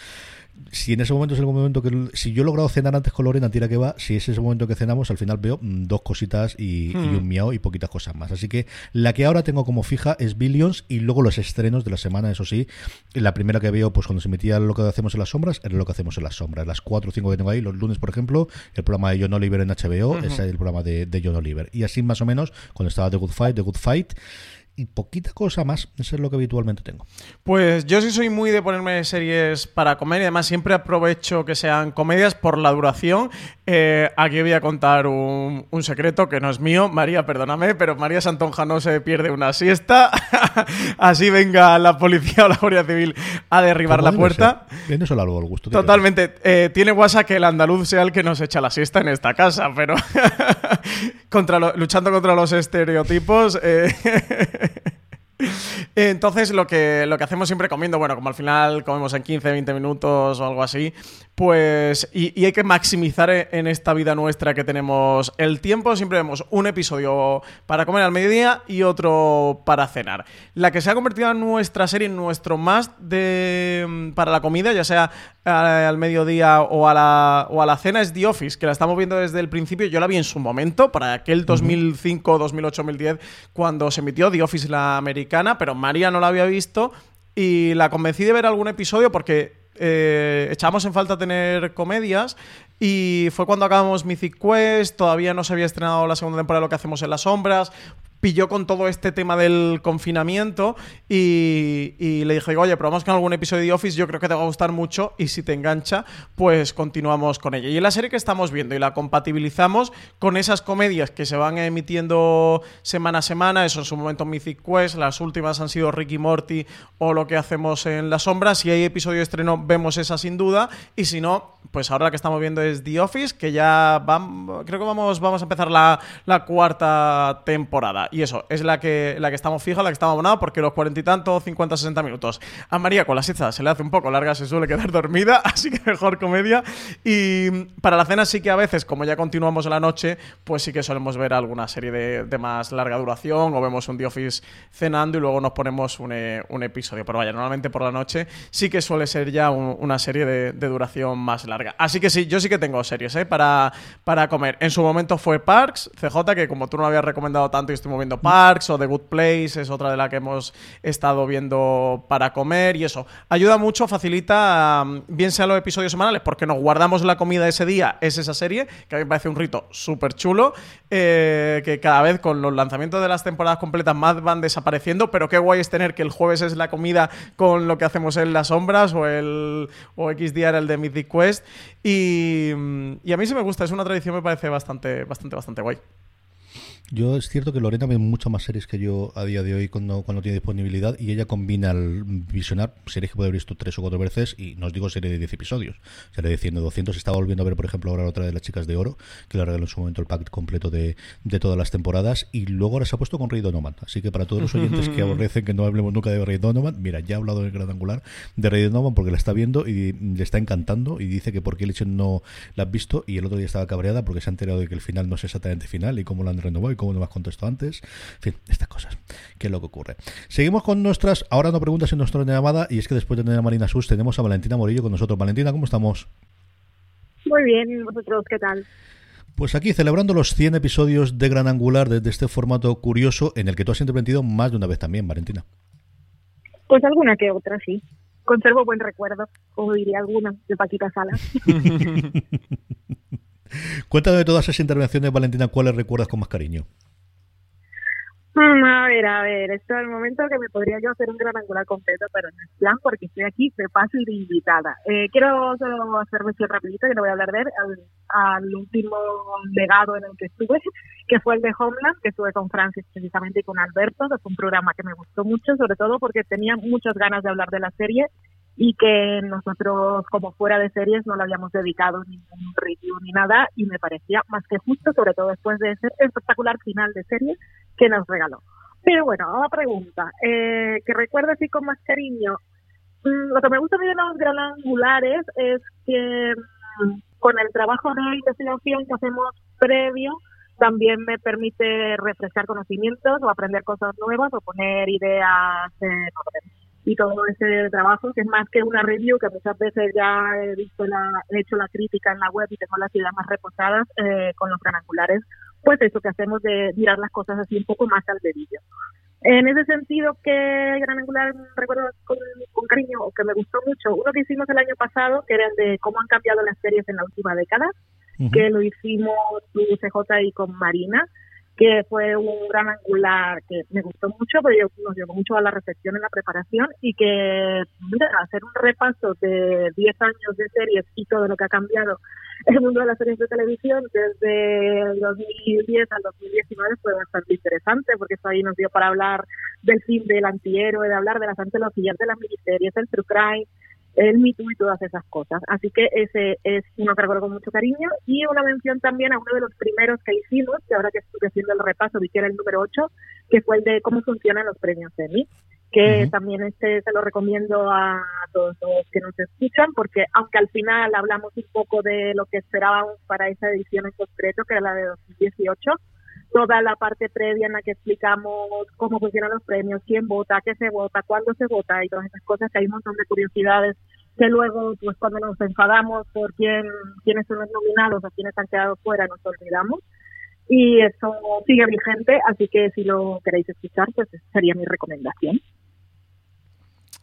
Si en ese momento es el momento que. Si yo he logrado cenar antes con Lorena, tira que va. Si es ese momento que cenamos, al final veo mm, dos cositas y, y un miau y poquitas cosas más. Así que la que ahora tengo como fija es Billions y luego los estrenos de la semana, eso sí. La primera que veo, pues cuando se emitía lo que hacemos en las sombras, era lo que hacemos en las sombras. Las cuatro o cinco que tengo ahí, los lunes, por ejemplo, el programa de John Oliver en HBO, ese es el programa de, de John Oliver. Y así más o menos, cuando estaba The Good Fight, The Good Fight. Y poquita cosa más, eso es lo que habitualmente tengo. Pues yo sí soy muy de ponerme series para comer y además siempre aprovecho que sean comedias por la duración. Eh, aquí voy a contar un, un secreto que no es mío. María, perdóname, pero María Santonja no se pierde una siesta. Así venga la policía o la Guardia Civil a derribar la puerta. ser. Bien, eso largo al gusto. Totalmente. Eh, tiene WhatsApp que el andaluz sea el que nos echa la siesta en esta casa, pero contra lo- luchando contra los estereotipos. eh, Entonces, lo que, lo que hacemos siempre comiendo, bueno, como al final comemos en 15, 20 minutos o algo así, pues. Y, y hay que maximizar e- en esta vida nuestra que tenemos el tiempo. Siempre vemos un episodio para comer al mediodía y otro para cenar. La que se ha convertido en nuestra serie, en nuestro más de para la comida, ya sea eh, al mediodía o a, la, o a la cena, es The Office, que la estamos viendo desde el principio. Yo la vi en su momento, para aquel 2005, 2008, 2010, cuando se emitió The Office la americana, pero María no la había visto y la convencí de ver algún episodio porque eh, echábamos en falta tener comedias y fue cuando acabamos Mythic Quest, todavía no se había estrenado la segunda temporada de lo que hacemos en las sombras, pilló con todo este tema del confinamiento y, le dije, oye, probamos con algún episodio de Office, yo creo que te va a gustar mucho y si te engancha, pues continuamos con ella. Y la serie que estamos viendo y la compatibilizamos con esas comedias que se van emitiendo semana a semana, eso en su momento Mythic Quest, las últimas han sido Ricky Morty o lo que hacemos en las sombras, si hay episodio de estreno vemos esa sin duda y si no, pues ahora la que estamos viendo es The Office, que ya vam- creo que vamos, vamos a empezar la, la cuarta temporada. Y eso, es la que, la que estamos fija, la que estamos abonada, porque los cuarenta y tantos, 50, 60 minutos. A María con la siesta se le hace un poco larga, se suele quedar dormida, así que mejor comedia. Y para la cena sí que a veces, como ya continuamos la noche, pues sí que solemos ver alguna serie de, de más larga duración o vemos un The Office cenando y luego nos ponemos un, eh, un episodio. Pero vaya, normalmente por la noche sí que suele ser ya un- una serie de, de duración más larga. Así que sí, yo sí que tengo series ¿eh? para, para comer. En su momento fue Parks, CJ, que como tú no habías recomendado tanto y estuvimos Parks o The Good Place, es otra de la que hemos estado viendo para comer y eso. Ayuda mucho, facilita, bien sean los episodios semanales, porque nos guardamos la comida ese día, es esa serie, que a mí me parece un rito súper chulo, eh, que cada vez con los lanzamientos de las temporadas completas más van desapareciendo, pero qué guay es tener que el jueves es la comida con lo que hacemos en las sombras o el o X día era el de Mythic Quest y, y a mí sí me gusta, es una tradición me parece bastante bastante bastante guay. Yo es cierto que Lorena ve mucho más series que yo a día de hoy cuando, cuando tiene disponibilidad y ella combina el visionar series que puede haber visto tres o cuatro veces y no os digo serie de 10 episodios, serie de 100 o 200. Estaba volviendo a ver, por ejemplo, ahora otra de las chicas de oro, que le regaló en su momento el pack completo de, de todas las temporadas y luego ahora se ha puesto con Rey Donovan. Así que para todos los oyentes que aborrecen que no hablemos nunca de Rey Donovan, mira, ya ha hablado en el gran angular de Rey Donovan porque la está viendo y le está encantando y dice que por qué Lichen no la has visto y el otro día estaba cabreada porque se ha enterado de que el final no es exactamente final y cómo lo han renovado y cómo no me has contestado antes. En fin, estas cosas. ¿Qué es lo que ocurre? Seguimos con nuestras, ahora no preguntas en nuestra llamada, y es que después de tener a Marina Sus tenemos a Valentina Morillo con nosotros. Valentina, ¿cómo estamos? Muy bien, vosotros, ¿qué tal? Pues aquí celebrando los 100 episodios de Gran Angular desde este formato curioso en el que tú has intervenido más de una vez también, Valentina. Pues alguna que otra, sí. Conservo buen recuerdo, como diría alguna, de Paquita Salas. Cuéntame de todas esas intervenciones, Valentina, ¿cuáles recuerdas con más cariño? Mm, a ver, a ver, esto es el momento que me podría yo hacer un gran angular completo, pero no es plan porque estoy aquí de y de invitada. Eh, quiero solo hacer mención rapidito, que no voy a hablar de él, al, último legado en el que estuve, que fue el de Homeland, que estuve con Francis precisamente y con Alberto, que fue un programa que me gustó mucho, sobre todo porque tenía muchas ganas de hablar de la serie y que nosotros como fuera de series no le habíamos dedicado ningún review ni nada y me parecía más que justo, sobre todo después de ese espectacular final de serie que nos regaló. Pero bueno, la pregunta, eh, que recuerdo así con más cariño, mm, lo que me gusta de los gran angulares es que mm, con el trabajo de investigación que hacemos previo, también me permite refrescar conocimientos o aprender cosas nuevas o poner ideas en orden y todo ese trabajo, que es más que una review, que muchas veces ya he visto la, he hecho la crítica en la web y tengo las ideas más reposadas eh, con los granangulares, pues eso que hacemos de mirar las cosas así un poco más al dedillo. En ese sentido, que Gran Angular recuerdo con, cariño o que me gustó mucho, uno que hicimos el año pasado, que era el de cómo han cambiado las series en la última década, que lo hicimos con CJ y con Marina, que fue un gran angular que me gustó mucho, pero nos llevó mucho a la recepción en la preparación y que hacer un repaso de 10 años de series y todo lo que ha cambiado el mundo de las series de televisión desde el 2010 al 2019 fue bastante interesante porque eso ahí nos dio para hablar del fin del antihéroe, de hablar de las antologías de las miniseries, el true crime, el Me y todas esas cosas. Así que ese es uno que recuerdo con mucho cariño y una mención también a uno de los primeros que hicimos, que ahora que estuve haciendo el repaso vi que era el número 8, que fue el de cómo funcionan los premios Emmy, que también este se lo recomiendo a todos los que nos escuchan, porque aunque al final hablamos un poco de lo que esperábamos para esa edición en concreto, que era la de 2018, toda la parte previa en la que explicamos cómo funcionan los premios, quién vota, qué se vota, cuándo se vota y todas esas cosas, que hay un montón de curiosidades que luego, pues cuando nos enfadamos por quién, quiénes son los nominados o quiénes han quedado fuera, nos olvidamos. Y eso sigue vigente, así que si lo queréis escuchar, pues sería mi recomendación.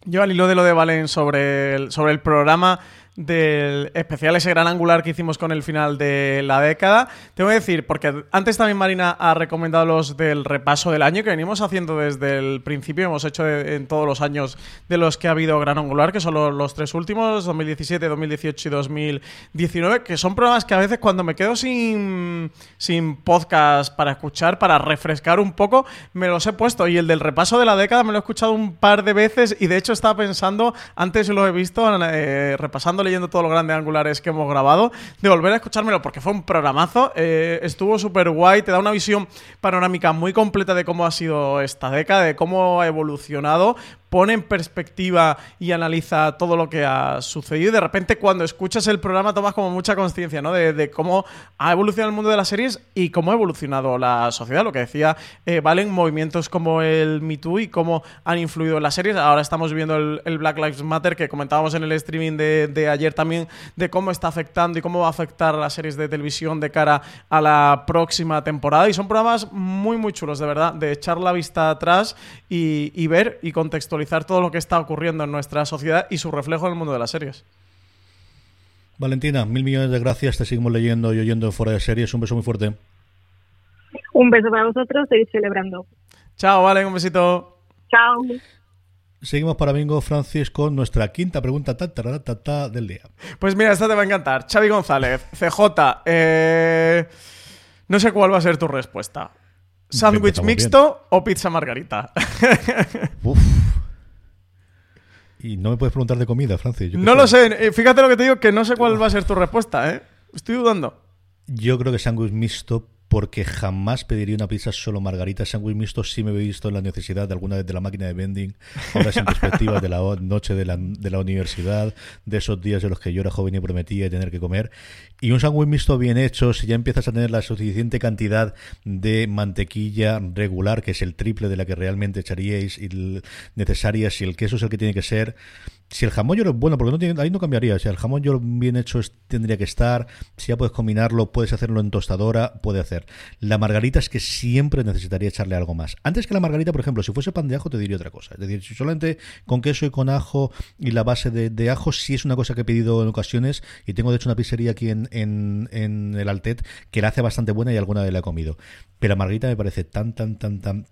Yo al hilo de lo de Valen sobre el, sobre el programa, del especial, ese gran angular que hicimos con el final de la década. Tengo que decir, porque antes también Marina ha recomendado los del repaso del año que venimos haciendo desde el principio, hemos hecho en todos los años de los que ha habido gran angular, que son los, tres últimos, 2017, 2018 y 2019, que son programas que a veces cuando me quedo sin, sin podcast para escuchar, para refrescar un poco, me los he puesto. Y el del repaso de la década me lo he escuchado un par de veces y de hecho estaba pensando, antes lo he visto eh, repasando leyendo todos los grandes angulares que hemos grabado, de volver a escuchármelo porque fue un programazo. Eh, estuvo súper guay, te da una visión panorámica muy completa de cómo ha sido esta década, de cómo ha evolucionado pone en perspectiva y analiza todo lo que ha sucedido y de repente cuando escuchas el programa tomas como mucha conciencia ¿no? de, cómo ha evolucionado el mundo de las series y cómo ha evolucionado la sociedad. Lo que decía eh, Valen, movimientos como el Me Too y cómo han influido en las series. Ahora estamos viendo el, Black Lives Matter que comentábamos en el streaming de, ayer también de cómo está afectando y cómo va a afectar las series de televisión de cara a la próxima temporada. Y son programas muy, muy chulos, de verdad, de echar la vista atrás y ver y contextualizar todo lo que está ocurriendo en nuestra sociedad y su reflejo en el mundo de las series. Valentina, mil millones de gracias. Te seguimos leyendo y oyendo fuera de series. Un beso muy fuerte. Un beso para vosotros. Seguir celebrando. Chao, Valen. Un besito. Chao. Seguimos para Bingo Francis con nuestra quinta pregunta ta, del día. Pues mira, esta te va a encantar. Xavi González, CJ. Eh, no sé cuál va a ser tu respuesta. ¿Sándwich mixto o pizza margarita? Uf. Y no me puedes preguntar de comida, Francis. no lo sé. eh, Fíjate lo que te digo, que no sé cuál va a ser tu respuesta, ¿eh? Estoy dudando. Yo creo que sándwich mixto porque jamás pediría una pizza solo margarita. Sándwich mixto sí me he visto en la necesidad de alguna vez de la máquina de vending, horas en perspectiva de la noche de la, de la universidad, de esos días en los que yo era joven y prometía tener que comer. Y un sándwich mixto bien hecho, si ya empiezas a tener la suficiente cantidad de mantequilla regular, que es el triple de la que realmente echaríais y necesaria, si el queso es el que tiene que ser, si el jamón york es bueno, porque ahí no cambiaría. Si el jamón york bien hecho tendría que estar. Si ya puedes combinarlo, puedes hacerlo en tostadora, puede hacer. La margarita es que siempre necesitaría echarle algo más. Antes que la margarita, por ejemplo, si fuese pan de ajo, te diría otra cosa. Es decir, si solamente con queso y con ajo y la base de, de ajo, sí es una cosa que he pedido en ocasiones. Y tengo de hecho una pizzería aquí en, el Altet que la hace bastante buena y alguna vez la he comido. Pero la margarita me parece tan, tan, tan, tan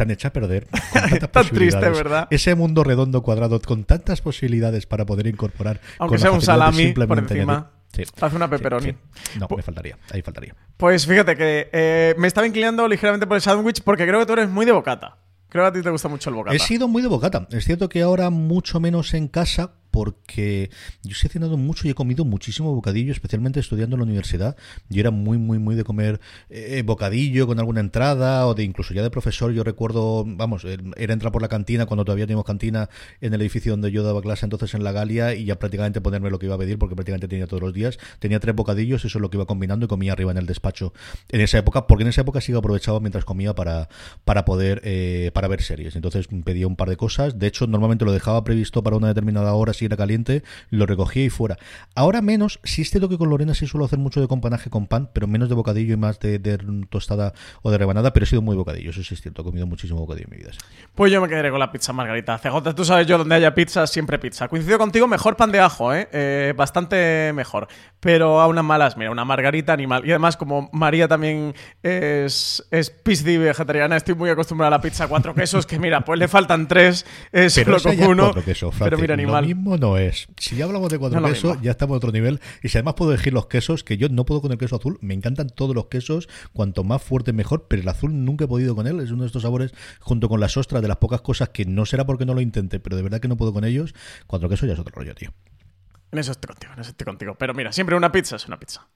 tan hecha a perder, con Tan triste. ¿verdad? Ese mundo redondo cuadrado con tantas posibilidades para poder incorporar. Aunque con sea un salami por encima. añadir- Sí. Haz una Sí, pepperoni. sí. No, me faltaría. Ahí faltaría. Pues fíjate que eh, me estaba inclinando ligeramente por el sándwich porque creo que tú eres muy de bocata. Creo que a ti te gusta mucho el bocata. He sido muy de bocata. Es cierto que ahora mucho menos en casa porque yo he cenado mucho y he comido muchísimo bocadillo, especialmente estudiando en la universidad. Yo era muy, muy, muy de comer eh, bocadillo con alguna entrada o de incluso ya de profesor. Yo recuerdo, vamos, era entrar por la cantina cuando todavía teníamos cantina en el edificio donde yo daba clase entonces en la Galia y ya prácticamente ponerme lo que iba a pedir porque prácticamente tenía todos los días. Tenía tres bocadillos, eso es lo que iba combinando y comía arriba en el despacho en esa época, porque en esa época sí que aprovechaba mientras comía para, para poder eh, para ver series. Entonces pedía un par de cosas. De hecho, normalmente lo dejaba previsto para una determinada hora si era caliente, lo recogía y fuera. Ahora menos, sí es cierto que con Lorena sí suelo hacer mucho de companaje con pan, pero menos de bocadillo y más de, de tostada o de rebanada, pero he sido muy bocadillo, eso sí es cierto, he comido muchísimo bocadillo en mi vida. sí. Pues yo me quedaré con la pizza margarita. CJ, tú sabes yo, donde haya pizza, siempre pizza. Coincido contigo, mejor pan de ajo, ¿eh? Eh, bastante mejor. Pero a unas malas, mira, una margarita animal. Y además, como María también es, es pisci vegetariana, estoy muy acostumbrada a la pizza cuatro quesos, que mira, pues le faltan tres, es Pero solo con uno. pero mira, Lo animal. Mismo no es. Si ya hablamos de cuatro No quesos, ya estamos a otro nivel. Y si además puedo elegir los quesos, que yo no puedo con el queso azul, me encantan todos los quesos, cuanto más fuerte mejor, pero el azul nunca he podido con él. Es uno de estos sabores, junto con las ostras, de las pocas cosas que no será porque no lo intente, pero de verdad que no puedo con ellos. Cuatro quesos ya es otro rollo, tío. En eso estoy contigo, en eso estoy contigo. Pero mira, siempre una pizza es una pizza.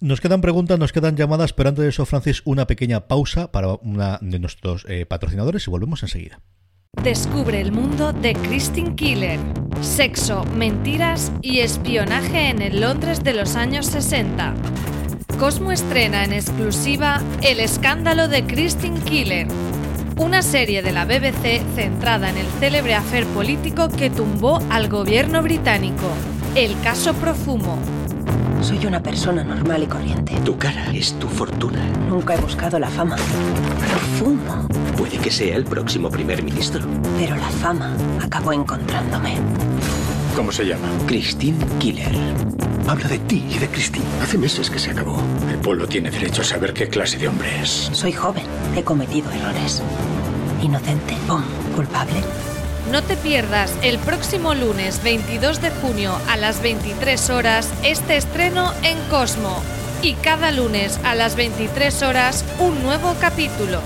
Nos quedan preguntas, nos quedan llamadas, pero antes de eso, Francis, una pequeña pausa para una de nuestros eh, patrocinadores y volvemos enseguida. Descubre el mundo de Christine Killer. Sexo, mentiras y espionaje en el Londres de los años 60. Cosmo estrena en exclusiva El escándalo de Christine Killer. Una serie de la BBC centrada en el célebre afer político que tumbó al gobierno británico. El caso Profumo. Soy una persona normal y corriente. Tu cara es tu fortuna. Nunca he buscado la fama. Profumo. Puede que sea el próximo primer ministro. Pero la fama acabó encontrándome. ¿Cómo se llama? Christine Killer. Habla de ti y de Christine. Hace meses que se acabó. El pueblo tiene derecho a saber qué clase de hombre es. Soy joven. He cometido errores. Inocente. ¡Pum! Culpable. No te pierdas el próximo lunes 22 de junio a las 23 horas este estreno en Cosmo y cada lunes a las 23 horas un nuevo capítulo.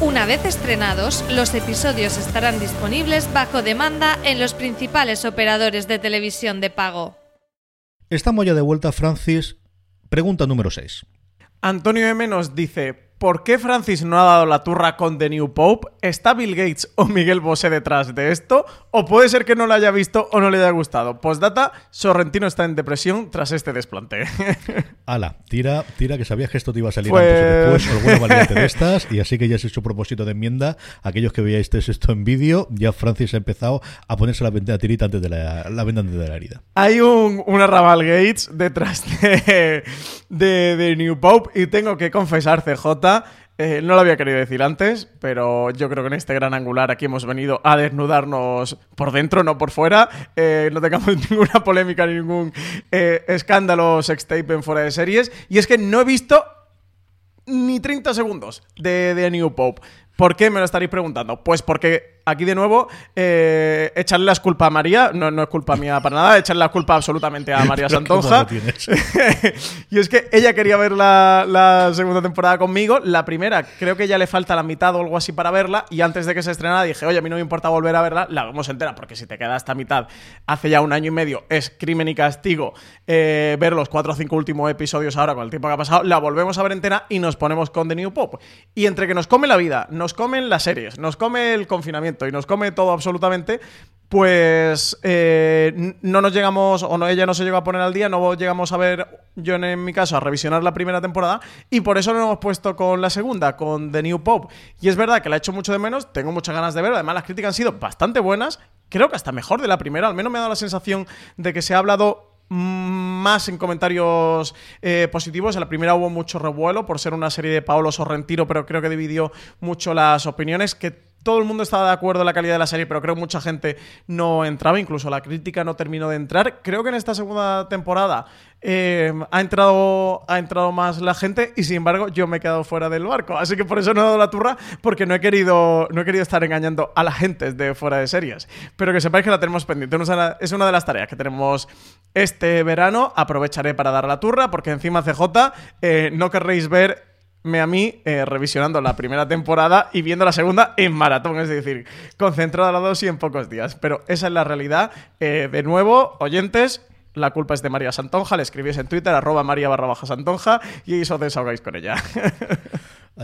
Una vez estrenados, los episodios estarán disponibles bajo demanda en los principales operadores de televisión de pago. Estamos ya de vuelta, Francis. Pregunta número 6. Antonio M nos dice: ¿Por qué Francis no ha dado la turra con The New Pope? ¿Está Bill Gates o Miguel Bosé detrás de esto? ¿O puede ser que no lo haya visto o no le haya gustado? Postdata: Sorrentino está en depresión tras este desplante. Ala, tira, tira, que sabías que esto te iba a salir Pues- antes o después, o alguna variante de estas, y así que ya has hecho propósito de enmienda. Aquellos que veáis esto en vídeo, ya Francis ha empezado a ponerse la venda tirita antes de la, la venda antes de la herida. Hay un, un arrabal Gates detrás de, de, de New Pope y tengo que confesar, CJ, eh, no lo había querido decir antes, pero yo creo que en este gran angular aquí hemos venido a desnudarnos por dentro, no por fuera. Eh, no tengamos ninguna polémica ni ningún eh, escándalo sextape en fuera de series. Y es que no he visto ni 30 segundos de, de New Pope. ¿Por qué me lo estaréis preguntando? Pues porque aquí de nuevo, eh, echarle las culpas a María, no, no es culpa mía para nada, echarle la culpa absolutamente a María Santonja. y es que ella quería ver la, la, segunda temporada conmigo. La primera, creo que ya le falta la mitad o algo así para verla. Y antes de que se estrenara, dije, oye, a mí no me importa volver a verla, la vemos entera, porque si te queda esta mitad hace ya un año y medio, es crimen y castigo eh, ver los cuatro o cinco últimos episodios ahora con el tiempo que ha pasado, la volvemos a ver entera y nos ponemos con The New Pop. Y entre que nos come la vida, nos comen las series, nos come el confinamiento y nos come todo absolutamente, pues eh, no nos llegamos, o no, ella no se llegó a poner al día, no llegamos a ver, yo en mi caso, a revisionar la primera temporada, y por eso nos hemos puesto con la segunda, con The New Pop. Y es verdad que la he hecho mucho de menos, tengo muchas ganas de ver, además las críticas han sido bastante buenas, creo que hasta mejor de la primera, al menos me ha dado la sensación de que se ha hablado más en comentarios eh, positivos. En la primera hubo mucho revuelo por ser una serie de Paolo Sorrentino, pero creo que dividió mucho las opiniones. Que todo el mundo estaba de acuerdo en la calidad de la serie, pero creo que mucha gente no entraba, incluso la crítica no terminó de entrar. Creo que en esta segunda temporada eh, ha, entrado, ha entrado más la gente y sin embargo yo me he quedado fuera del barco. Así que por eso no he dado la turra, porque no he querido, no he querido estar engañando a la gente de fuera de series. Pero que sepáis que la tenemos pendiente. Es una de las tareas que tenemos este verano. Aprovecharé para dar la turra, porque encima CJ eh, no querréis ver a mí eh, revisionando la primera temporada y viendo la segunda en maratón, es decir, concentrado a las dos y en pocos días. Pero esa es la realidad. Eh, de nuevo, oyentes, la culpa es de María Santonja, le escribís en Twitter, arroba María barra baja Santonja, y os desahogáis con ella.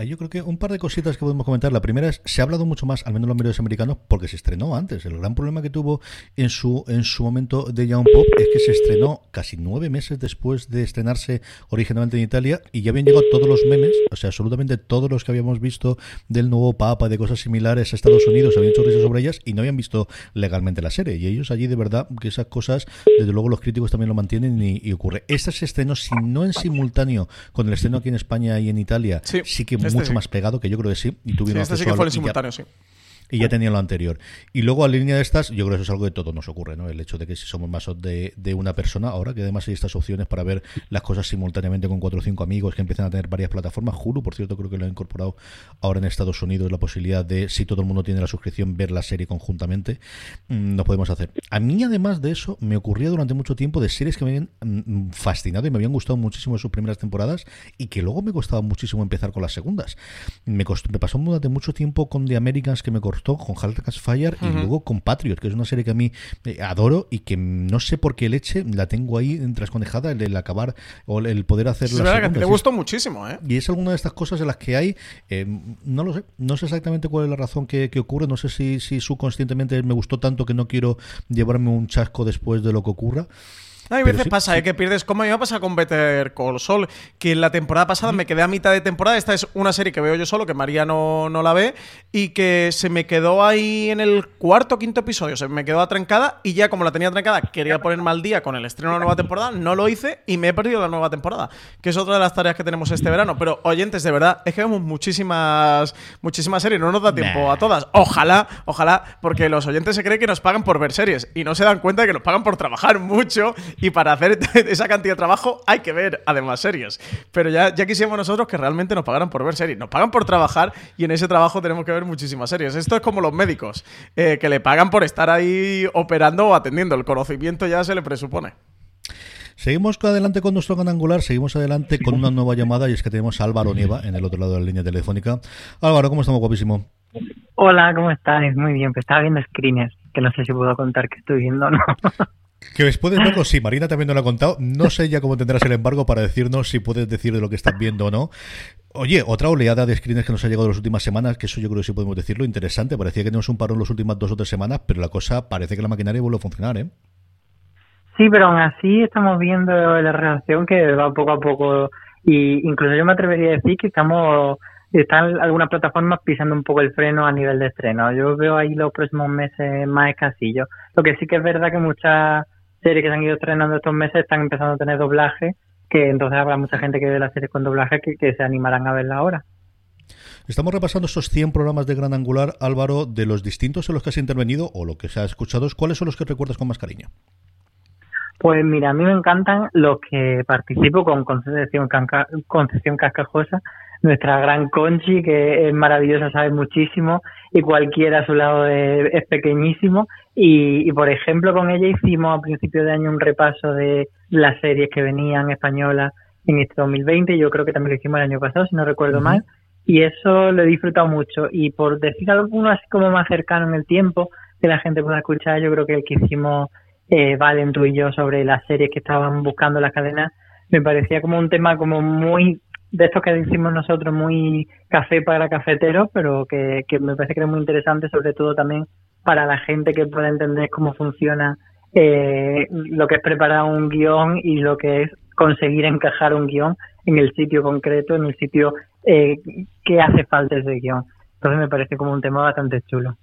Yo creo que un par de cositas que podemos comentar. La primera es, se ha hablado mucho más, al menos en los medios americanos, porque se estrenó antes. El gran problema que tuvo en su, en su momento de Young Pop es que se estrenó casi nueve meses después de estrenarse originalmente en Italia y ya habían llegado todos los memes, o sea, absolutamente todos los que habíamos visto del nuevo Papa, de cosas similares a Estados Unidos, habían hecho risas sobre ellas y no habían visto legalmente la serie. Y ellos allí, de verdad, que esas cosas, desde luego los críticos también lo mantienen y, ocurre. Esta se estrenó, si no en simultáneo con el estreno aquí en España y en Italia, sí que este mucho más pegado, que yo creo que sí. Y tuvieron sí, este sí que fue el simultáneo, sí y ya tenía lo anterior. Y luego a línea de estas, yo creo que eso es algo que todo nos ocurre, ¿no? El hecho de que si somos más de, de una persona, ahora que además hay estas opciones para ver las cosas simultáneamente con cuatro o cinco amigos que empiezan a tener varias plataformas. Hulu, por cierto, creo que lo ha incorporado ahora en Estados Unidos la posibilidad de, si todo el mundo tiene la suscripción, ver la serie conjuntamente. Mm, no podemos hacer. A mí, además de eso, me ocurría durante mucho tiempo de series que me habían mm, fascinado y me habían gustado muchísimo sus primeras temporadas y que luego me costaba muchísimo empezar con las segundas. Me, costó, me pasó durante mucho tiempo con The Americans que me costó, con Halcas Fire y luego con Patriot, que es una serie que a mí eh, adoro y que no sé por qué leche la tengo ahí trasconejada, el, el acabar o el poder hacer es verdad que te gustó muchísimo, ¿eh? Y es alguna de estas cosas en las que hay, eh, no lo sé, no sé exactamente cuál es la razón que, ocurre, no sé si, si subconscientemente me gustó tanto que no quiero llevarme un chasco después de lo que ocurra. Hay veces pasa, ¿eh? que pierdes. Como a mí me pasa con Better Call Saul, que la temporada pasada me quedé a mitad de temporada. Esta es una serie que veo yo solo, que María no, no la ve, y que se me quedó ahí en el cuarto o quinto episodio. Se me quedó atrancada y ya como la tenía atrancada, quería ponerme al día con el estreno de la nueva temporada. No lo hice y me he perdido la nueva temporada, que es otra de las tareas que tenemos este verano. Pero oyentes, de verdad, es que vemos muchísimas, muchísimas series. No nos da tiempo a todas. Ojalá, ojalá, porque los oyentes se creen que nos pagan por ver series y no se dan cuenta de que nos pagan por trabajar mucho y para hacer esa cantidad de trabajo hay que ver además series. Pero ya, ya quisiéramos nosotros que realmente nos pagaran por ver series. Nos pagan por trabajar y en ese trabajo tenemos que ver muchísimas series. Esto es como los médicos, eh, que le pagan por estar ahí operando o atendiendo. El conocimiento ya se le presupone. Seguimos adelante con nuestro gran angular, seguimos adelante con una nueva llamada y es que tenemos a Álvaro Nieva en el otro lado de la línea telefónica. Álvaro, ¿cómo estamos, guapísimo? Hola, ¿cómo estás? Muy bien, pues estaba viendo screeners, que no sé si puedo contar que estoy viendo o no. Que puedes verlo, sí, Marina también nos lo ha contado. No sé ya cómo tendrás el embargo para decirnos si puedes decir de lo que estás viendo o no. Oye, otra oleada de screens que nos ha llegado en las últimas semanas, que eso yo creo que sí podemos decirlo, interesante. Parecía que tenemos un paro en las últimas dos o tres semanas, pero la cosa parece que la maquinaria vuelve a funcionar, ¿eh? Sí, pero aún así estamos viendo la relación que va poco a poco. Y incluso yo me atrevería a decir que estamos están algunas plataformas pisando un poco el freno a nivel de estreno. Yo veo ahí los próximos meses más escasillos. Lo que sí que es verdad que muchas series que se han ido estrenando estos meses están empezando a tener doblaje, que entonces habrá mucha gente que ve las series con doblaje que, se animarán a verla ahora. Estamos repasando estos 100 programas de Gran Angular, Álvaro, de los distintos en los que has intervenido o lo que se ha escuchado, ¿cuáles son los que recuerdas con más cariño? Pues mira, a mí me encantan los que participo con Concepción, Concepción Cascajosa, nuestra gran Conchi, que es maravillosa, sabe muchísimo, y cualquiera a su lado es, es pequeñísimo. Y, y, por ejemplo, con ella hicimos a principio de año un repaso de las series que venían españolas en este 2020. Yo creo que también lo hicimos el año pasado, si no recuerdo mal. Y eso lo he disfrutado mucho. Y por decir alguno así como más cercano en el tiempo, que la gente pueda escuchar, yo creo que el que hicimos eh, Valen, tú y yo, sobre las series que estaban buscando las cadenas, me parecía como un tema como muy de estos que decimos nosotros muy café para cafeteros, pero que, que me parece que es muy interesante, sobre todo también para la gente que pueda entender cómo funciona eh, lo que es preparar un guion y lo que es conseguir encajar un guion en el sitio concreto, en el sitio eh, que hace falta ese guion. Entonces me parece como un tema bastante chulo.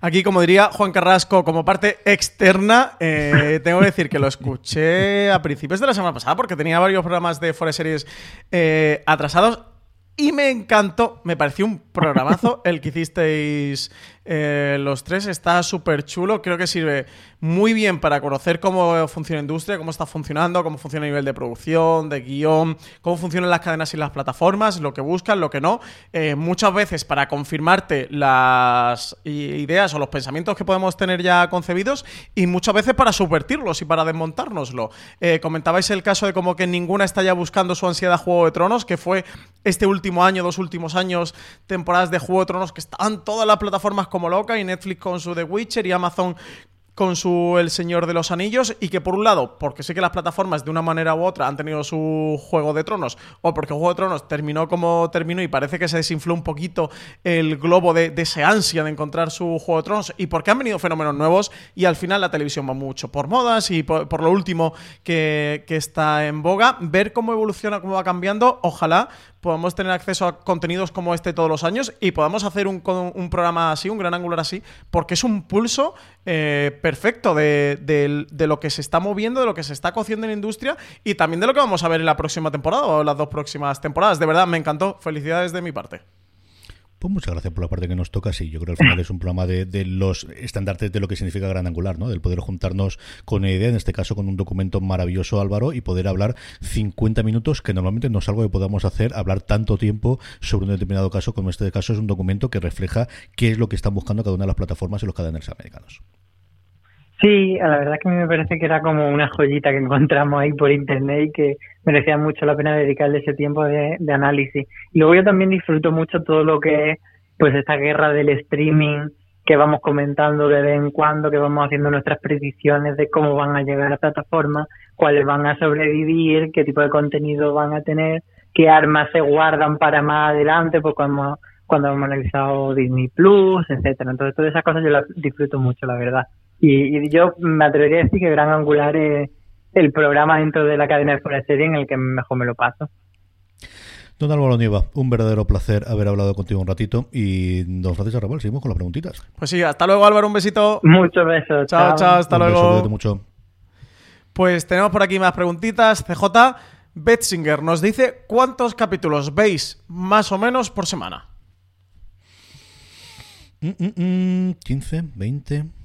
Aquí, como diría Juan Carrasco, como parte externa, eh, tengo que decir que lo escuché a principios de la semana pasada porque tenía varios programas de Forest Series eh, atrasados y me encantó, me pareció un programazo el que hicisteis eh, los tres, está súper chulo, creo que sirve muy bien para conocer cómo funciona la industria, cómo está funcionando, cómo funciona a nivel de producción, de guion, cómo funcionan las cadenas y las plataformas, lo que buscan, lo que no. Eh, muchas veces para confirmarte las ideas o los pensamientos que podemos tener ya concebidos y muchas veces para subvertirlos y para desmontárnoslo. Eh, comentabais el caso de como que ninguna está ya buscando su ansiedad Juego de Tronos, que fue este último año, dos últimos años, temporadas de Juego de Tronos que estaban todas las plataformas como loca y Netflix con su The Witcher y Amazon con su El Señor de los Anillos y que por un lado, porque sé que las plataformas de una manera u otra han tenido su Juego de Tronos o porque Juego de Tronos terminó como terminó y parece que se desinfló un poquito el globo de, de ansia de encontrar su Juego de Tronos y porque han venido fenómenos nuevos y al final la televisión va mucho por modas y por, lo último que está en boga, ver cómo evoluciona, cómo va cambiando, ojalá podamos tener acceso a contenidos como este todos los años y podamos hacer un, un programa así, un gran angular así, porque es un pulso eh, perfecto de, de, de, lo que se está moviendo, de lo que se está cociendo en la industria y también de lo que vamos a ver en la próxima temporada o las dos próximas temporadas. De verdad, me encantó. Felicidades de mi parte. Pues muchas gracias por la parte que nos toca. Sí, yo creo que al final es un programa de, de, los estandartes de lo que significa Gran Angular, ¿no? Del poder juntarnos con una idea, en este caso con un documento maravilloso, Álvaro, y poder hablar 50 minutos, que normalmente no es algo que podamos hacer, hablar tanto tiempo sobre un determinado caso, como este caso es un documento que refleja qué es lo que están buscando cada una de las plataformas y los cadenas americanos. Sí, la verdad es que a me parece que era como una joyita que encontramos ahí por internet y que merecía mucho la pena dedicarle ese tiempo de, de análisis. Y luego yo también disfruto mucho todo lo que es pues esta guerra del streaming que vamos comentando de vez en cuando, que vamos haciendo nuestras predicciones de cómo van a llegar a la plataforma, cuáles van a sobrevivir, qué tipo de contenido van a tener, qué armas se guardan para más adelante, pues cuando, cuando hemos analizado Disney Plus, etcétera. Entonces todas esas cosas yo las disfruto mucho, la verdad. Y, y, yo me atrevería a decir que Gran Angular es el programa dentro de la cadena de Fuera Serie en el que mejor me lo paso. Don Álvaro Nieva, un verdadero placer haber hablado contigo un ratito. Y don Francisco Arrabal, seguimos con las preguntitas. Pues sí, hasta luego Álvaro, un besito. Muchos besos. Chao, chao, chao hasta un luego. Beso, mucho. Pues tenemos por aquí más preguntitas. CJ Betzinger nos dice cuántos capítulos veis más o menos por semana. Mm, mm, mm, 15, 20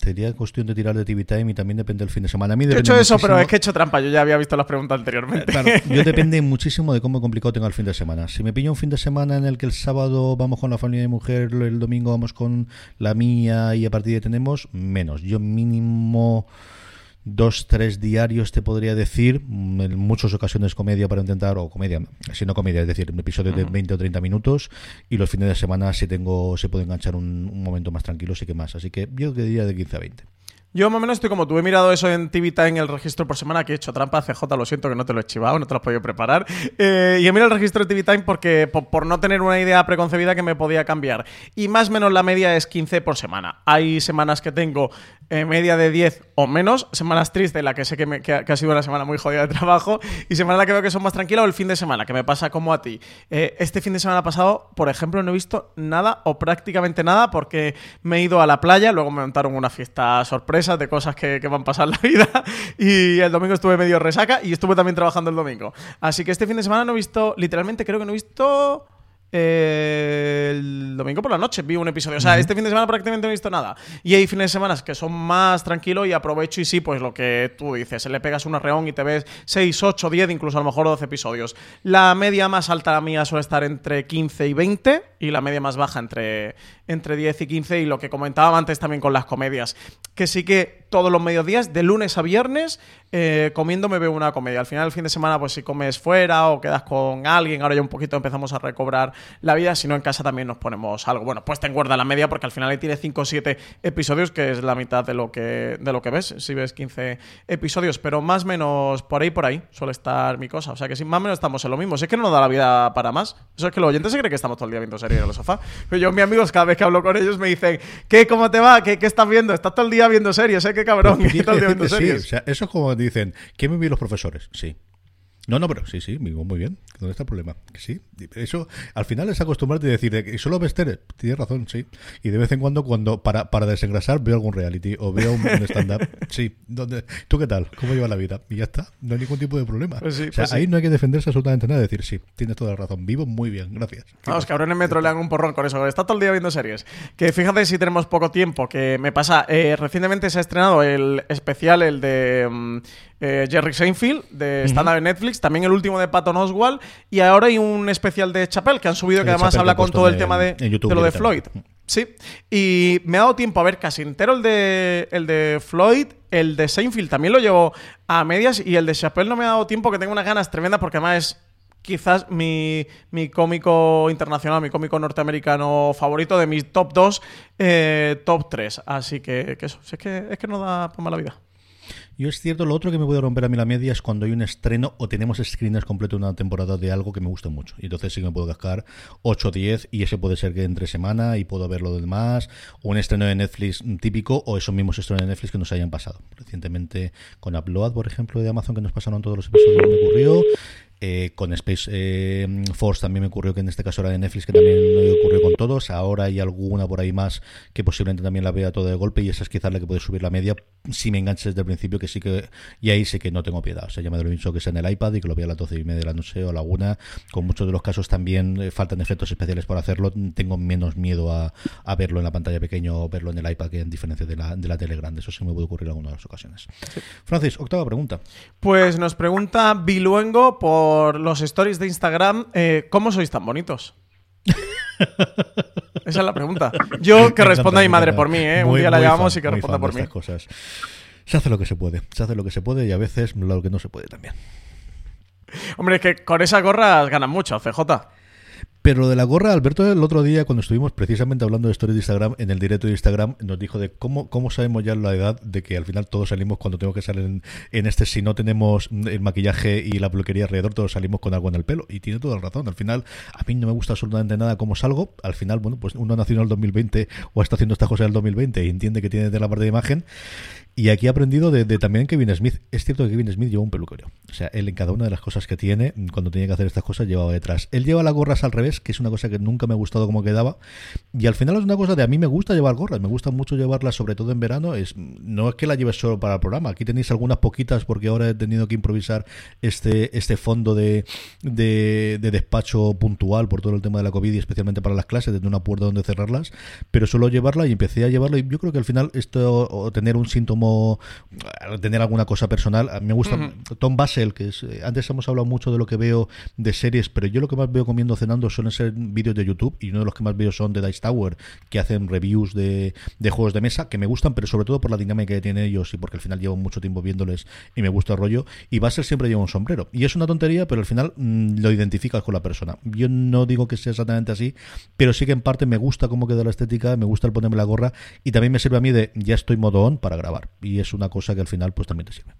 sería cuestión de tirar de TV Time y también depende del fin de semana. A mí Yo he hecho eso, muchísimo... pero es que he hecho trampa. Yo ya había visto las preguntas anteriormente. Claro, yo depende muchísimo de cómo complicado tenga el fin de semana. Si me pillo un fin de semana en el que el sábado vamos con la familia de mujer, el domingo vamos con la mía y a partir de ahí tenemos menos. Yo mínimo dos, tres diarios, te podría decir, en muchas ocasiones comedia para intentar, o comedia, si no comedia, es decir, un episodio de 20 o 30 minutos, y los fines de semana si tengo, se puede enganchar un, un momento más tranquilo, sí que más. Así que yo diría de 15 a 20. Yo más o menos estoy como tú. He mirado eso en TV Time, el registro por semana, que he hecho trampa. CJ, lo siento que no te lo he chivado, no te lo has podido preparar. Eh, y he mirado el registro de TV Time porque, por, por, no tener una idea preconcebida que me podía cambiar. Y más o menos la media es 15 por semana. Hay semanas que tengo eh, media de 10 o menos. Semanas tristes, la que sé que, ha sido una semana muy jodida de trabajo. Y semanas la que veo que son más tranquilas o el fin de semana, que me pasa como a ti. Eh, este fin de semana pasado, por ejemplo, no he visto nada o prácticamente nada porque me he ido a la playa. Luego me montaron una fiesta sorpresa de cosas que que van a pasar en la vida. Y el domingo estuve medio resaca y estuve también trabajando el domingo. Así que este fin de semana no he visto, literalmente creo que no he visto eh, el domingo por la noche vi un episodio. O sea, este fin de semana prácticamente no he visto nada. Y hay fines de semana que son más tranquilos y aprovecho y sí, pues lo que tú dices, le pegas un arreón y te ves 6, 8, 10, incluso a lo mejor 12 episodios. La media más alta la mía suele estar entre 15 y 20 y la media más baja entre, entre 10 y 15 y lo que comentaba antes también con las comedias, que sí que todos los mediodías, de lunes a viernes, eh, comiendo me veo una comedia. Al final del fin de semana, pues si comes fuera o quedas con alguien, ahora ya un poquito empezamos a recobrar la vida, si no en casa también nos ponemos algo. Bueno, pues te engorda la media porque al final ahí tiene 5 o 7 episodios, que es la mitad de lo que, de lo que ves, si ves 15 episodios, pero más o menos por ahí, por ahí suele estar mi cosa. O sea que sí, más o menos estamos en lo mismo. Si es que no nos da la vida para más. Eso es que los oyentes se creen que estamos todo el día viendo series en el sofá. Pero yo, mis amigos, cada vez que hablo con ellos me dicen, ¿qué? ¿Cómo te va? ¿Qué, qué estás viendo? Estás todo el día viendo series, ¿eh? Qué cabrón. Pues todo el día viendo sí, series. o sea, eso es como dicen, ¿qué me vi los profesores? Sí. No, no, pero sí, sí, digo, muy bien. ¿Dónde está el problema? Que sí. Eso, al final es acostumbrarte a decir, que solo ves tele. Tienes razón, sí. Y de vez en cuando, cuando para, para desengrasar, veo algún reality o veo un, un stand-up. Sí. ¿Dónde, ¿Tú qué tal? ¿Cómo lleva la vida? Y ya está. No hay ningún tipo de problema. Pues sí, o sea, pues ahí sí. no hay que defenderse absolutamente nada. Decir, sí, tienes toda la razón. Vivo muy bien, gracias. Vamos, cabrones me trolean un porrón con eso. Está todo el día viendo series. Que fíjate si tenemos poco tiempo. Que me pasa. eh, recientemente se ha estrenado el especial, el de mm, eh, Jerry Seinfeld, de stand-up en Netflix. También el último de Patton Oswald. Y ahora hay un especial de Chappelle que han subido, que de además habla con todo el tema de, lo de Floyd. Sí. Y me ha dado tiempo a ver casi entero el de, el de Floyd. El de Seinfeld también lo llevo a medias. Y el de Chappelle no me ha dado tiempo, que tengo unas ganas tremendas porque además es quizás mi, mi cómico internacional, mi cómico norteamericano favorito de mis top 2, eh, top 3. Así que, que eso, si es que, es que no da por mala vida. Yo es cierto, lo otro que me puede romper a mí la media es cuando hay un estreno o tenemos screeners completo de una temporada de algo que me gusta mucho. Y entonces sí que me puedo cascar 8 o 10 y ese puede ser que entre semana y puedo ver lo demás. O un estreno de Netflix típico o esos mismos estrenos de Netflix que nos hayan pasado. Recientemente con Upload, por ejemplo, de Amazon que nos pasaron todos los episodios me ocurrió. Eh, con Space eh, Force también me ocurrió que en este caso era de Netflix, que también me ocurrió con todos. Ahora hay alguna por ahí más que posiblemente también la vea todo de golpe y esa es quizás la que puede subir la media si me enganches desde el principio, que sí que. Y ahí sí que no tengo piedad. O sea, ya me lo he dicho que es en el iPad y que lo vea a las 12 y media de la noche o a la una. Con muchos de los casos también eh, faltan efectos especiales para hacerlo. Tengo menos miedo a, a verlo en la pantalla pequeña o verlo en el iPad que en diferencia de la, de la tele grande. Eso sí me puede ocurrir en alguna de las ocasiones. Francis, octava pregunta. Pues nos pregunta Biluengo por los stories de Instagram, eh, ¿cómo sois tan bonitos? Esa es la pregunta. Yo que responda mi me madre por mí, ¿eh? Un día la llamamos fan, y que responda por mí. cosas. Se hace lo que se puede, se hace lo que se puede y a veces lo que no se puede también. Hombre, es que con esas gorras ganan mucho, CJ. Pero de la gorra, Alberto, el otro día, cuando estuvimos precisamente hablando de stories de Instagram, en el directo de Instagram, nos dijo de cómo, cómo sabemos ya la edad de que al final todos salimos cuando tengo que salir en, este, si no tenemos el maquillaje y la peluquería alrededor, todos salimos con algo en el pelo. Y tiene toda la razón. Al final, a mí no me gusta absolutamente nada cómo salgo. Al final, bueno, pues uno nació en el 2020 o está haciendo estas cosas en el 2020 y entiende que tiene de la parte de imagen. Y aquí he aprendido de, de también Kevin Smith. Es cierto que Kevin Smith lleva un peluquero. O sea, él en cada una de las cosas que tiene, cuando tenía que hacer estas cosas, llevaba detrás. Él lleva las gorras al revés, que es una cosa que nunca me ha gustado cómo quedaba. Y al final es una cosa de a mí me gusta llevar gorras. Me gusta mucho llevarlas, sobre todo en verano. Es, no es que la lleves solo para el programa. Aquí tenéis algunas poquitas porque ahora he tenido que improvisar este, este fondo de, de, de despacho puntual por todo el tema de la COVID y especialmente para las clases, desde una puerta donde cerrarlas. Pero solo llevarla y empecé a llevarla. Y yo creo que al final esto, o tener un síntoma, tener alguna cosa personal, a mí me gusta. Tom Basel, que es, eh, antes hemos hablado mucho de lo que veo de series, pero yo lo que más veo comiendo cenando suelen ser vídeos de YouTube y uno de los que más veo son de Dice Tower, que hacen reviews de, de juegos de mesa, que me gustan, pero sobre todo por la dinámica que tienen ellos y porque al final llevo mucho tiempo viéndoles y me gusta el rollo. Y Basel siempre lleva un sombrero. Y es una tontería, pero al final mm, lo identificas con la persona. Yo no digo que sea exactamente así, pero sí que en parte me gusta cómo queda la estética, me gusta el ponerme la gorra y también me sirve a mí de ya estoy modo on para grabar. Y es una cosa que al final pues también te sirve.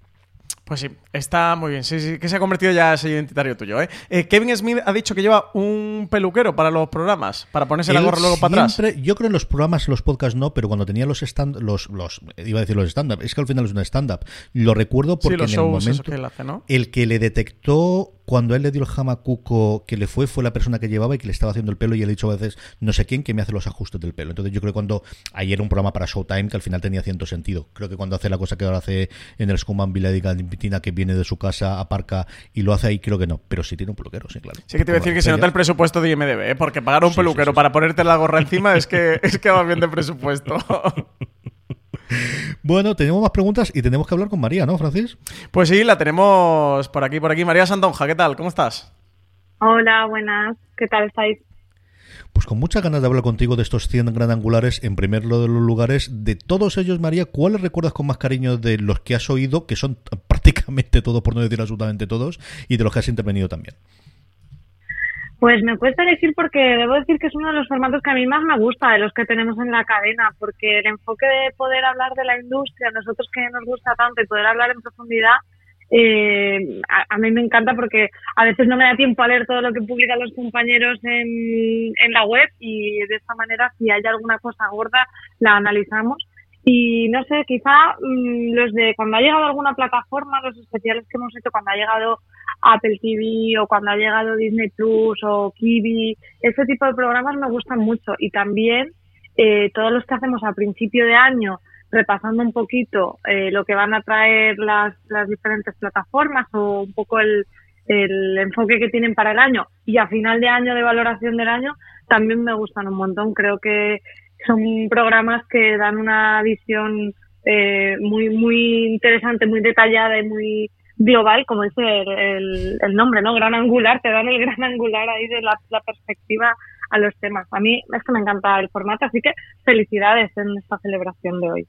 Pues sí, está muy bien. Sí, sí, que se ha convertido ya en sello identitario tuyo, ¿eh? Eh, Kevin Smith ha dicho que lleva un peluquero para los programas, para ponerse la gorra luego para atrás. Yo creo en los programas, en los podcasts no, pero cuando tenía los stand, los, los iba a decir los stand-up, es que al final es un stand-up. Lo recuerdo porque sí, en el momento que él hace, ¿no? el que le detectó cuando él le dio el jamacuco que le fue, fue la persona que llevaba y que le estaba haciendo el pelo y él ha dicho a veces, no sé quién, que me hace los ajustes del pelo. Entonces yo creo que cuando ayer era un programa para Showtime que al final tenía cierto sentido. Creo que cuando hace la cosa que ahora hace en el Scuman Villa de que viene de su casa, aparca y lo hace ahí, creo que no. Pero sí tiene un peluquero, sí, claro. Sí que te iba a decir que se nota el presupuesto de IMDB, ¿eh? porque pagar un peluquero para ponerte la gorra encima es que, es que va bien de presupuesto. Bueno, tenemos más preguntas y tenemos que hablar con María, ¿no, Francis? Pues sí, la tenemos por aquí, por aquí. María Santonja, ¿qué tal? ¿Cómo estás? Hola, buenas. ¿Qué tal estáis? Pues con muchas ganas de hablar contigo de estos 100 gran angulares, en primer de los lugares. De todos ellos, María, ¿cuáles recuerdas con más cariño de los que has oído, que son prácticamente todos, por no decir absolutamente todos, y de los que has intervenido también? Pues me cuesta decir porque debo decir que es uno de los formatos que a mí más me gusta de los que tenemos en la cadena, porque el enfoque de poder hablar de la industria, nosotros que nos gusta tanto y poder hablar en profundidad, eh, a, mí me encanta porque a veces no me da tiempo a leer todo lo que publican los compañeros en, en la web y de esta manera si hay alguna cosa gorda la analizamos. Y no sé, quizá mm, los de cuando ha llegado alguna plataforma, los especiales que hemos hecho cuando ha llegado Apple TV o cuando ha llegado Disney Plus o Kiwi, ese tipo de programas me gustan mucho. Y también eh, todos los que hacemos a principio de año, repasando un poquito eh, lo que van a traer las, las diferentes plataformas o un poco el, el enfoque que tienen para el año y a final de año de valoración del año también me gustan un montón. Creo que son programas que dan una visión eh, muy muy interesante, muy detallada y muy global, como dice el, el, nombre, ¿no? Gran angular, te dan el gran angular ahí de la, la perspectiva a los temas. A mí es que me encanta el formato, así que felicidades en esta celebración de hoy.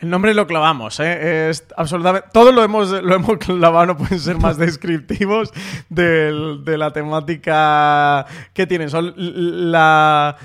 El nombre lo clavamos, ¿eh? Es absolutamente. Todos lo hemos, lo hemos clavado, no pueden ser más descriptivos de la temática que tienen. Son la,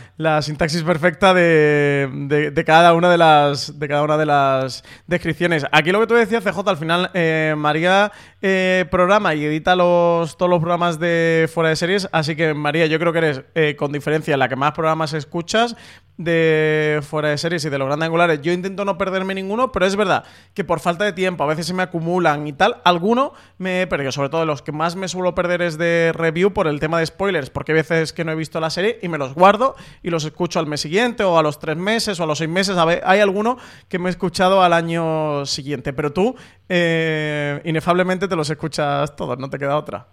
sintaxis perfecta de, cada una de las de cada una de las descripciones. Aquí lo que tú decías, CJ, al final, eh, María eh, programa y edita los, todos los programas de fuera de series. Así que, María, yo creo que eres, eh, con diferencia, la que más programas escuchas de fuera de series y de los grandes angulares. Yo intento no perderme ninguno, pero es verdad que por falta de tiempo a veces se me acumulan y tal. Alguno me he perdido, sobre todo los que más me suelo perder es de review por el tema de spoilers, porque hay veces que no he visto la serie y me los guardo y los escucho al mes siguiente o a los tres meses o a los seis meses. A ver, hay alguno que me he escuchado al año siguiente, pero tú eh, inefablemente te los escuchas todos, no te queda otra.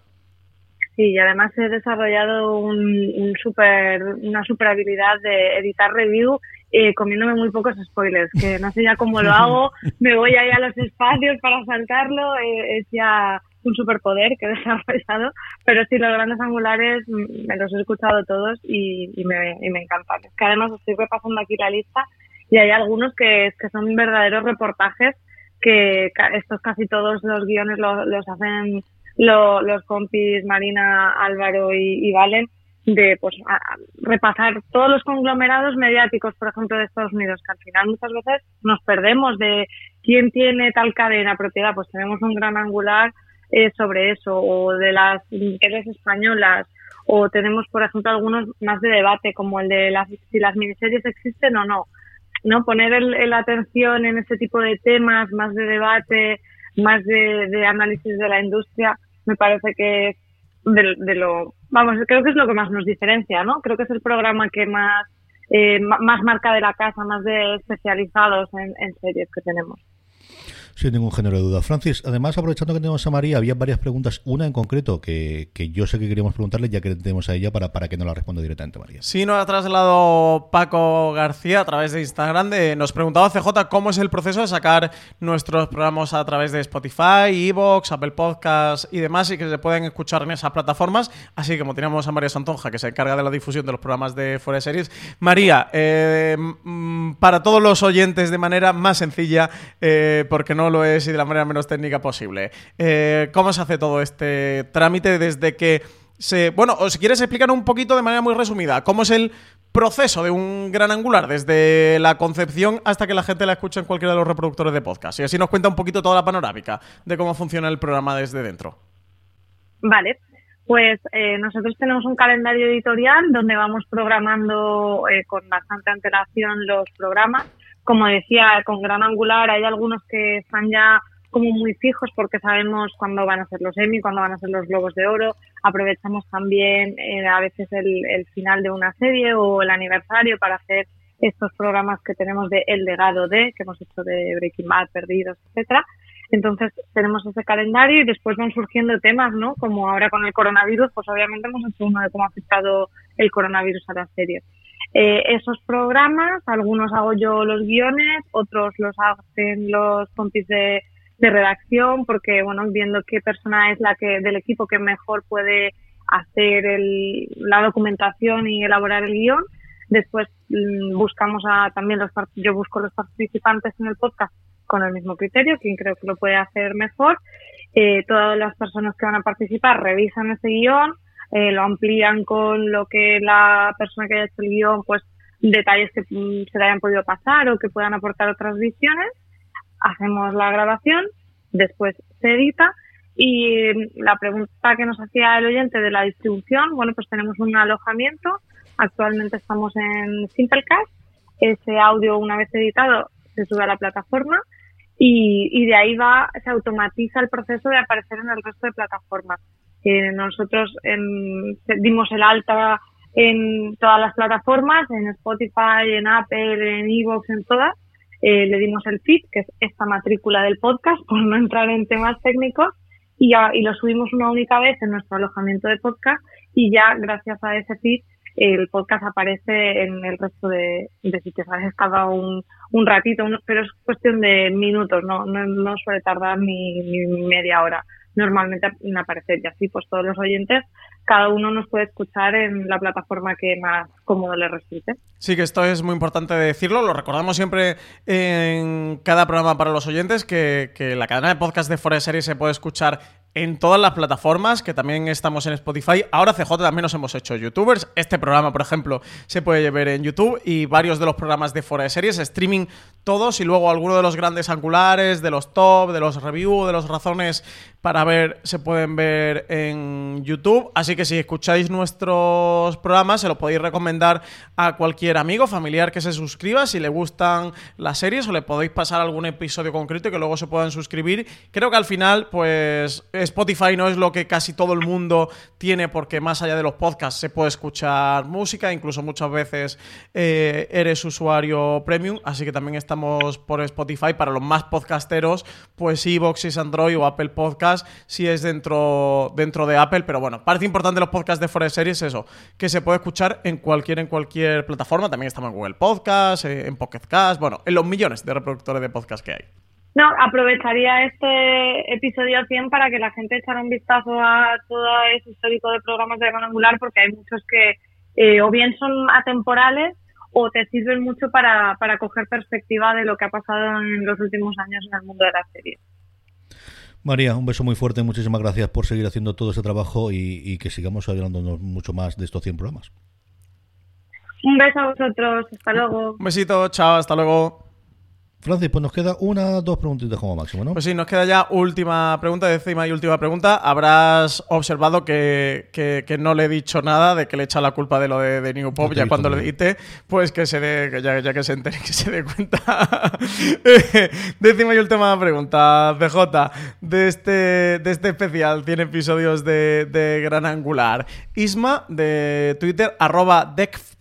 Sí, y además he desarrollado un, super, una super habilidad de editar review eh, comiéndome muy pocos spoilers, que no sé ya cómo lo hago, me voy ahí a los espacios para saltarlo, eh, es ya un superpoder que he desarrollado, pero sí, los grandes angulares mm, me los he escuchado todos y, y, me, y me encantan. Es que además estoy repasando aquí la lista y hay algunos que, que son verdaderos reportajes que estos casi todos los guiones los hacen los compis Marina, Álvaro y, Valen de pues repasar todos los conglomerados mediáticos, por ejemplo, de Estados Unidos, que al final muchas veces nos perdemos de quién tiene tal cadena propiedad, pues tenemos un gran angular eh, sobre eso, o de las mujeres españolas, o tenemos, por ejemplo, algunos más de debate, como el de las, si las miniseries existen o no. ¿no? Poner el, atención en ese tipo de temas, más de debate, más de, análisis de la industria, me parece que es de, lo, vamos, creo que es lo que más nos diferencia, ¿no? Creo que es el programa que más, eh, más marca de la casa, más de especializados en series que tenemos sin ningún género de duda. Francis, además, aprovechando que tenemos a María, había varias preguntas, una en concreto que, que yo sé que queríamos preguntarle, ya que tenemos a ella para, para que nos la responda directamente María. Sí, nos ha trasladado Paco García a través de Instagram. De, nos preguntaba CJ cómo es el proceso de sacar nuestros programas a través de Spotify, Evox, Apple Podcasts y demás, y que se pueden escuchar en esas plataformas. Así como tenemos a María Santonja, que se encarga de la difusión de los programas de Fuera de Series. María, eh, mm, para todos los oyentes de manera más sencilla, eh, porque no lo es y de la manera menos técnica posible. Eh, ¿Cómo se hace todo este trámite desde que se... Bueno, o si quieres explicar un poquito de manera muy resumida, ¿cómo es el proceso de un gran angular desde la concepción hasta que la gente la escucha en cualquiera de los reproductores de podcast? Y así nos cuenta un poquito toda la panorámica de cómo funciona el programa desde dentro. Vale, pues eh, nosotros tenemos un calendario editorial donde vamos programando eh, con bastante antelación los programas como decía, con gran angular hay algunos que están ya como muy fijos porque sabemos cuándo van a ser los Emmy, cuándo van a ser los Globos de Oro. Aprovechamos también eh, a veces el, el final de una serie o el aniversario para hacer estos programas que tenemos de El legado de, que hemos hecho de Breaking Bad, Perdidos, etcétera. Entonces tenemos ese calendario y después van surgiendo temas, ¿no? Como ahora con el coronavirus, pues obviamente hemos hecho uno de cómo ha afectado el coronavirus a la serie. Eh, esos programas, algunos hago yo los guiones, otros los hacen los compis de, de redacción, porque bueno, viendo qué persona es la que del equipo que mejor puede hacer el, la documentación y elaborar el guion. Después mm, buscamos a también los yo busco los participantes en el podcast con el mismo criterio, quien creo que lo puede hacer mejor. Eh, todas las personas que van a participar revisan ese guion, eh, lo amplían con lo que la persona que haya hecho el guion, pues detalles que mm, se le hayan podido pasar o que puedan aportar otras visiones. Hacemos la grabación, después se edita y mm, la pregunta que nos hacía el oyente de la distribución, bueno, pues tenemos un alojamiento. Actualmente estamos en Simplecast. Ese audio, una vez editado, se sube a la plataforma y, y de ahí va, se automatiza el proceso de aparecer en el resto de plataformas. Eh, nosotros em, dimos el alta en todas las plataformas, en Spotify, en Apple, en Evox, en todas. Eh, le dimos el feed, que es esta matrícula del podcast, por no entrar en temas técnicos, y, lo subimos una única vez en nuestro alojamiento de podcast y ya gracias a ese feed el podcast aparece en el resto de, sitios. Veces tarda un, un ratito, un- pero es cuestión de minutos, no, no, suele tardar ni media hora normalmente en aparecer y así pues todos los oyentes cada uno nos puede escuchar en la plataforma que más cómodo le resulte. Sí, que esto es muy importante decirlo. Lo recordamos siempre en cada programa para los oyentes que, que la cadena de podcast de Fuera de Series se puede escuchar en todas las plataformas, que también estamos en Spotify. Ahora CJ también nos hemos hecho youtubers. Este programa, por ejemplo, se puede ver en YouTube y varios de los programas de Fuera de Series, streaming todos y luego algunos de los grandes angulares, de los top, de los review, de los razones para ver, se pueden ver en YouTube. Así que si escucháis nuestros programas, se los podéis recomendar a cualquier amigo, familiar que se suscriba. Si le gustan las series o le podéis pasar algún episodio concreto y que luego se puedan suscribir. Creo que al final, pues Spotify no es lo que casi todo el mundo tiene, porque más allá de los podcasts se puede escuchar música, incluso muchas veces eh, eres usuario premium, así que también estamos por Spotify para los más podcasteros, pues Evox Android o Apple Podcast si es dentro, dentro de Apple, pero bueno, parte importante de los podcasts de Fuera de Series es eso, que se puede escuchar en cualquier, en cualquier plataforma, también estamos en Google Podcast, eh, en Pocket Cast, bueno, en los millones de reproductores de podcast que hay. No, aprovecharía este episodio 100 para que la gente echara un vistazo a todo ese histórico de programas de Gran Angular porque hay muchos que eh, o bien son atemporales o te sirven mucho para, para coger perspectiva de lo que ha pasado en los últimos años en el mundo de las series. María, un beso muy fuerte, muchísimas gracias por seguir haciendo todo este trabajo y, y que sigamos hablándonos mucho más de estos 100 programas. Un beso a vosotros, hasta luego. Un besito, chao, hasta luego. Francis, pues nos queda una, dos preguntitas como máximo, ¿no? Pues sí, nos queda ya última pregunta, décima y última pregunta. Habrás observado que, que- que no le he dicho nada de que le echa la culpa de lo de, de New Pop, No ya cuando lo edite, pues que se dé, que ya, ya que se entere, que se dé cuenta. Décima y última pregunta, PJ, de este, de este especial, 100 episodios de, de Gran Angular. Isma, de Twitter, arroba decf,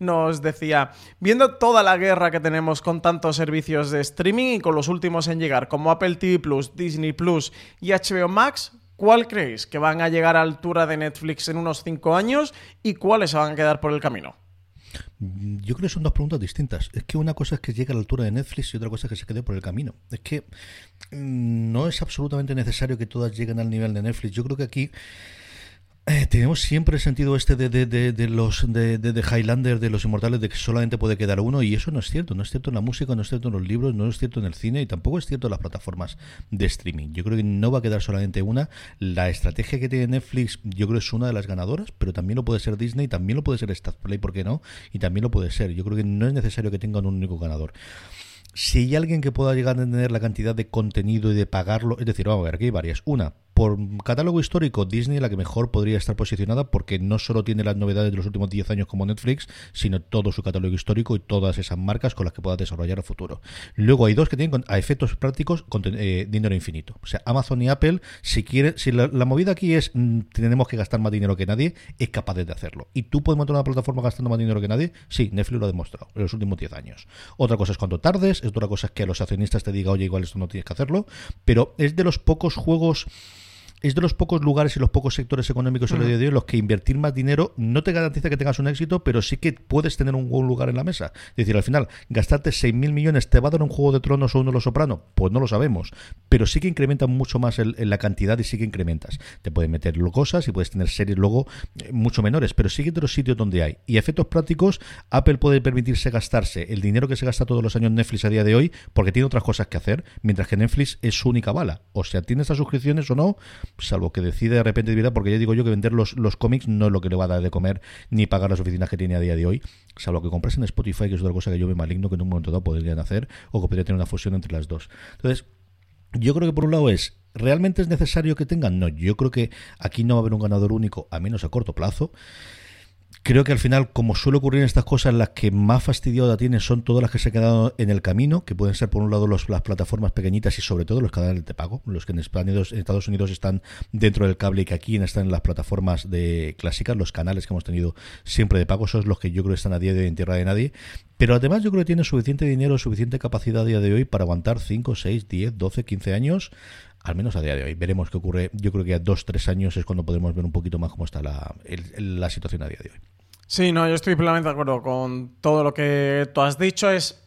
nos decía, viendo toda la guerra que tenemos con tantos servicios de streaming y con los últimos en llegar, como Apple TV Plus, Disney Plus y HBO Max, ¿cuál creéis que van a llegar a altura de Netflix en unos 5 años y cuáles se van a quedar por el camino? Yo creo que son dos preguntas distintas. Es que una cosa es que llegue a la altura de Netflix y otra cosa es que se quede por el camino. Es que mm, no es absolutamente necesario que todas lleguen al nivel de Netflix. Yo creo que aquí eh, tenemos siempre el sentido este de, de, de, los de, de, de Highlander, de los inmortales, de que solamente puede quedar uno, y eso no es cierto. No es cierto en la música, no es cierto en los libros, no es cierto en el cine, y tampoco es cierto en las plataformas de streaming. Yo creo que no va a quedar solamente una. La estrategia que tiene Netflix, yo creo que es una de las ganadoras, pero también lo puede ser Disney, también lo puede ser Play, ¿por qué no? Y también lo puede ser. Yo creo que no es necesario que tengan un único ganador si hay alguien que pueda llegar a tener la cantidad de contenido y de pagarlo, es decir, vamos a ver, aquí hay varias. Una, por catálogo histórico, Disney es la que mejor podría estar posicionada porque no solo tiene las novedades de los últimos 10 años como Netflix, sino todo su catálogo histórico y todas esas marcas con las que pueda desarrollar a futuro. Luego hay dos que tienen a efectos prácticos con eh, dinero infinito. O sea, Amazon y Apple, si quieren, si la, movida aquí es mm, tenemos que gastar más dinero que nadie, es capaz de hacerlo. ¿Y tú puedes montar una plataforma gastando más dinero que nadie? Sí, Netflix lo ha demostrado en los últimos 10 años. Otra cosa es cuando tardes, otra cosa es que a los accionistas te diga, oye, igual esto no tienes que hacerlo, pero es de los pocos juegos es de los pocos lugares y los pocos sectores económicos en el día de hoy los que invertir más dinero no te garantiza que tengas un éxito, pero sí que puedes tener un buen lugar en la mesa. Es decir, al final, gastarte 6.000 millones, ¿te va a dar un juego de tronos o uno de los soprano? Pues no lo sabemos, pero sí que incrementa mucho más en la cantidad y sí que incrementas. Te pueden meter cosas y puedes tener series luego eh, mucho menores, pero sigue de los sitios donde hay. Y efectos prácticos, Apple puede permitirse gastarse el dinero que se gasta todos los años Netflix a día de hoy porque tiene otras cosas que hacer, mientras que Netflix es su única bala. O sea, tiene estas suscripciones o no, salvo que decide de repente vida, porque ya digo yo que vender los, los cómics no es lo que le va a dar de comer ni pagar las oficinas que tiene a día de hoy, salvo que compres en Spotify, que es otra cosa que yo me maligno que en un momento dado podrían hacer, o que podría tener una fusión entre las dos. Entonces, yo creo que por un lado es ¿Realmente es necesario que tengan? No, yo creo que aquí no va a haber un ganador único, a menos a corto plazo creo que al final, como suele ocurrir en estas cosas, las que más fastidiada tienen son todas las que se han quedado en el camino, que pueden ser por un lado las plataformas pequeñitas y sobre todo los canales de pago, los que en Estados Unidos están dentro del cable y que aquí están en las plataformas de clásicas, los canales que hemos tenido siempre de pago, son los que yo creo que están a día de hoy en tierra de nadie. Pero además yo creo que tienen suficiente dinero, suficiente capacidad a día de hoy para aguantar 5, 6, 10, 12, 15 años al menos a día de hoy. Veremos qué ocurre. Yo creo que a dos, tres años es cuando podemos ver un poquito más cómo está la, la situación a día de hoy. Sí, no, yo estoy plenamente de acuerdo con todo lo que tú has dicho. Es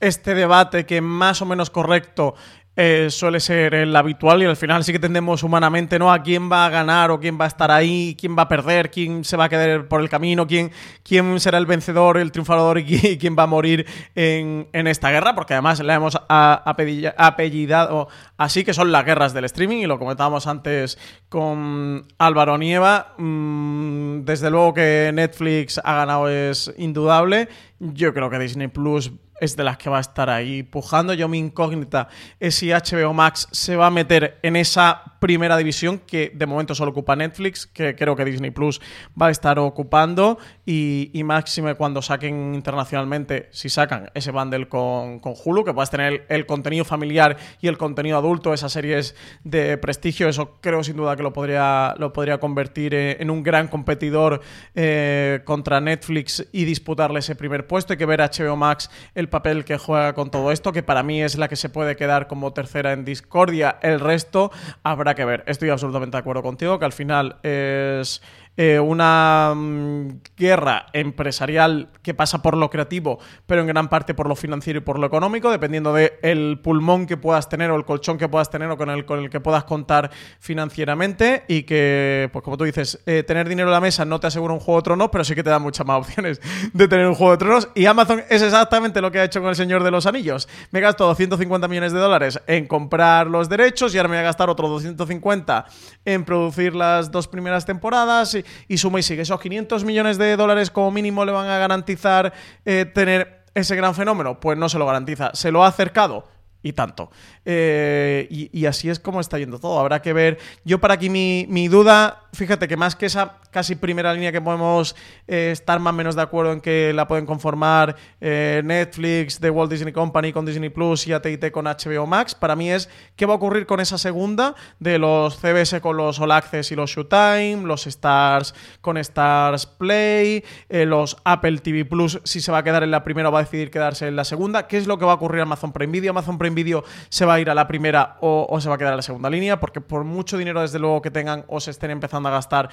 este debate que más o menos correcto eh, suele ser el habitual y al final sí que tendemos humanamente ¿no? a quién va a ganar o quién va a estar ahí, quién va a perder, quién se va a quedar por el camino, quién, quién será el vencedor, el triunfador y quién va a morir en, esta guerra, porque además la hemos apellidado así, que son las guerras del streaming y lo comentábamos antes con Álvaro Nieva. Mm, desde luego que Netflix ha ganado es indudable. Yo creo que Disney Plus es de las que va a estar ahí pujando. Yo mi incógnita es si HBO Max se va a meter en esa primera división que de momento solo ocupa Netflix, que creo que Disney Plus va a estar ocupando y, y máxime cuando saquen internacionalmente, si sacan ese bundle con, con Hulu, que puedas tener el, contenido familiar y el contenido adulto, esas series de prestigio, eso creo sin duda que lo podría, lo podría convertir eh, en un gran competidor eh, contra Netflix y disputarle ese primer puesto. Hay que ver HBO Max el papel que juega con todo esto, que para mí es la que se puede quedar como tercera en discordia. El resto habrá que ver. Estoy absolutamente de acuerdo contigo, que al final es eh, una mm, guerra empresarial que pasa por lo creativo, pero en gran parte por lo financiero y por lo económico, dependiendo del pulmón que puedas tener o el colchón que puedas tener o con el, con el que puedas contar financieramente y que, pues como tú dices, eh, tener dinero en la mesa no te asegura un juego de tronos, pero sí que te da muchas más opciones de tener un juego de tronos y Amazon es exactamente lo que ha hecho con el Señor de los Anillos. Me gasto 250 millones de dólares en comprar los derechos y ahora me voy a gastar otros 250 en producir las dos primeras temporadas y suma y sigue. Esos 500 millones de dólares como mínimo le van a garantizar eh, tener ese gran fenómeno. Pues no se lo garantiza. ¿Se lo ha acercado? Y tanto. Eh, y, así es como está yendo todo. Habrá que ver. Yo para aquí mi, mi duda fíjate que más que esa casi primera línea que podemos eh, estar más o menos de acuerdo en que la pueden conformar eh, Netflix, The Walt Disney Company con Disney Plus y AT&T con HBO Max, para mí es qué va a ocurrir con esa segunda de los CBS con los All Access y los Showtime, los Stars con Stars Play, los Apple TV Plus si se va a quedar en la primera o va a decidir quedarse en la segunda, qué es lo que va a ocurrir en Amazon Prime Video, Amazon Prime Video se va a ir a la primera o, se va a quedar en la segunda línea, porque por mucho dinero desde luego que tengan o se estén empezando a gastar,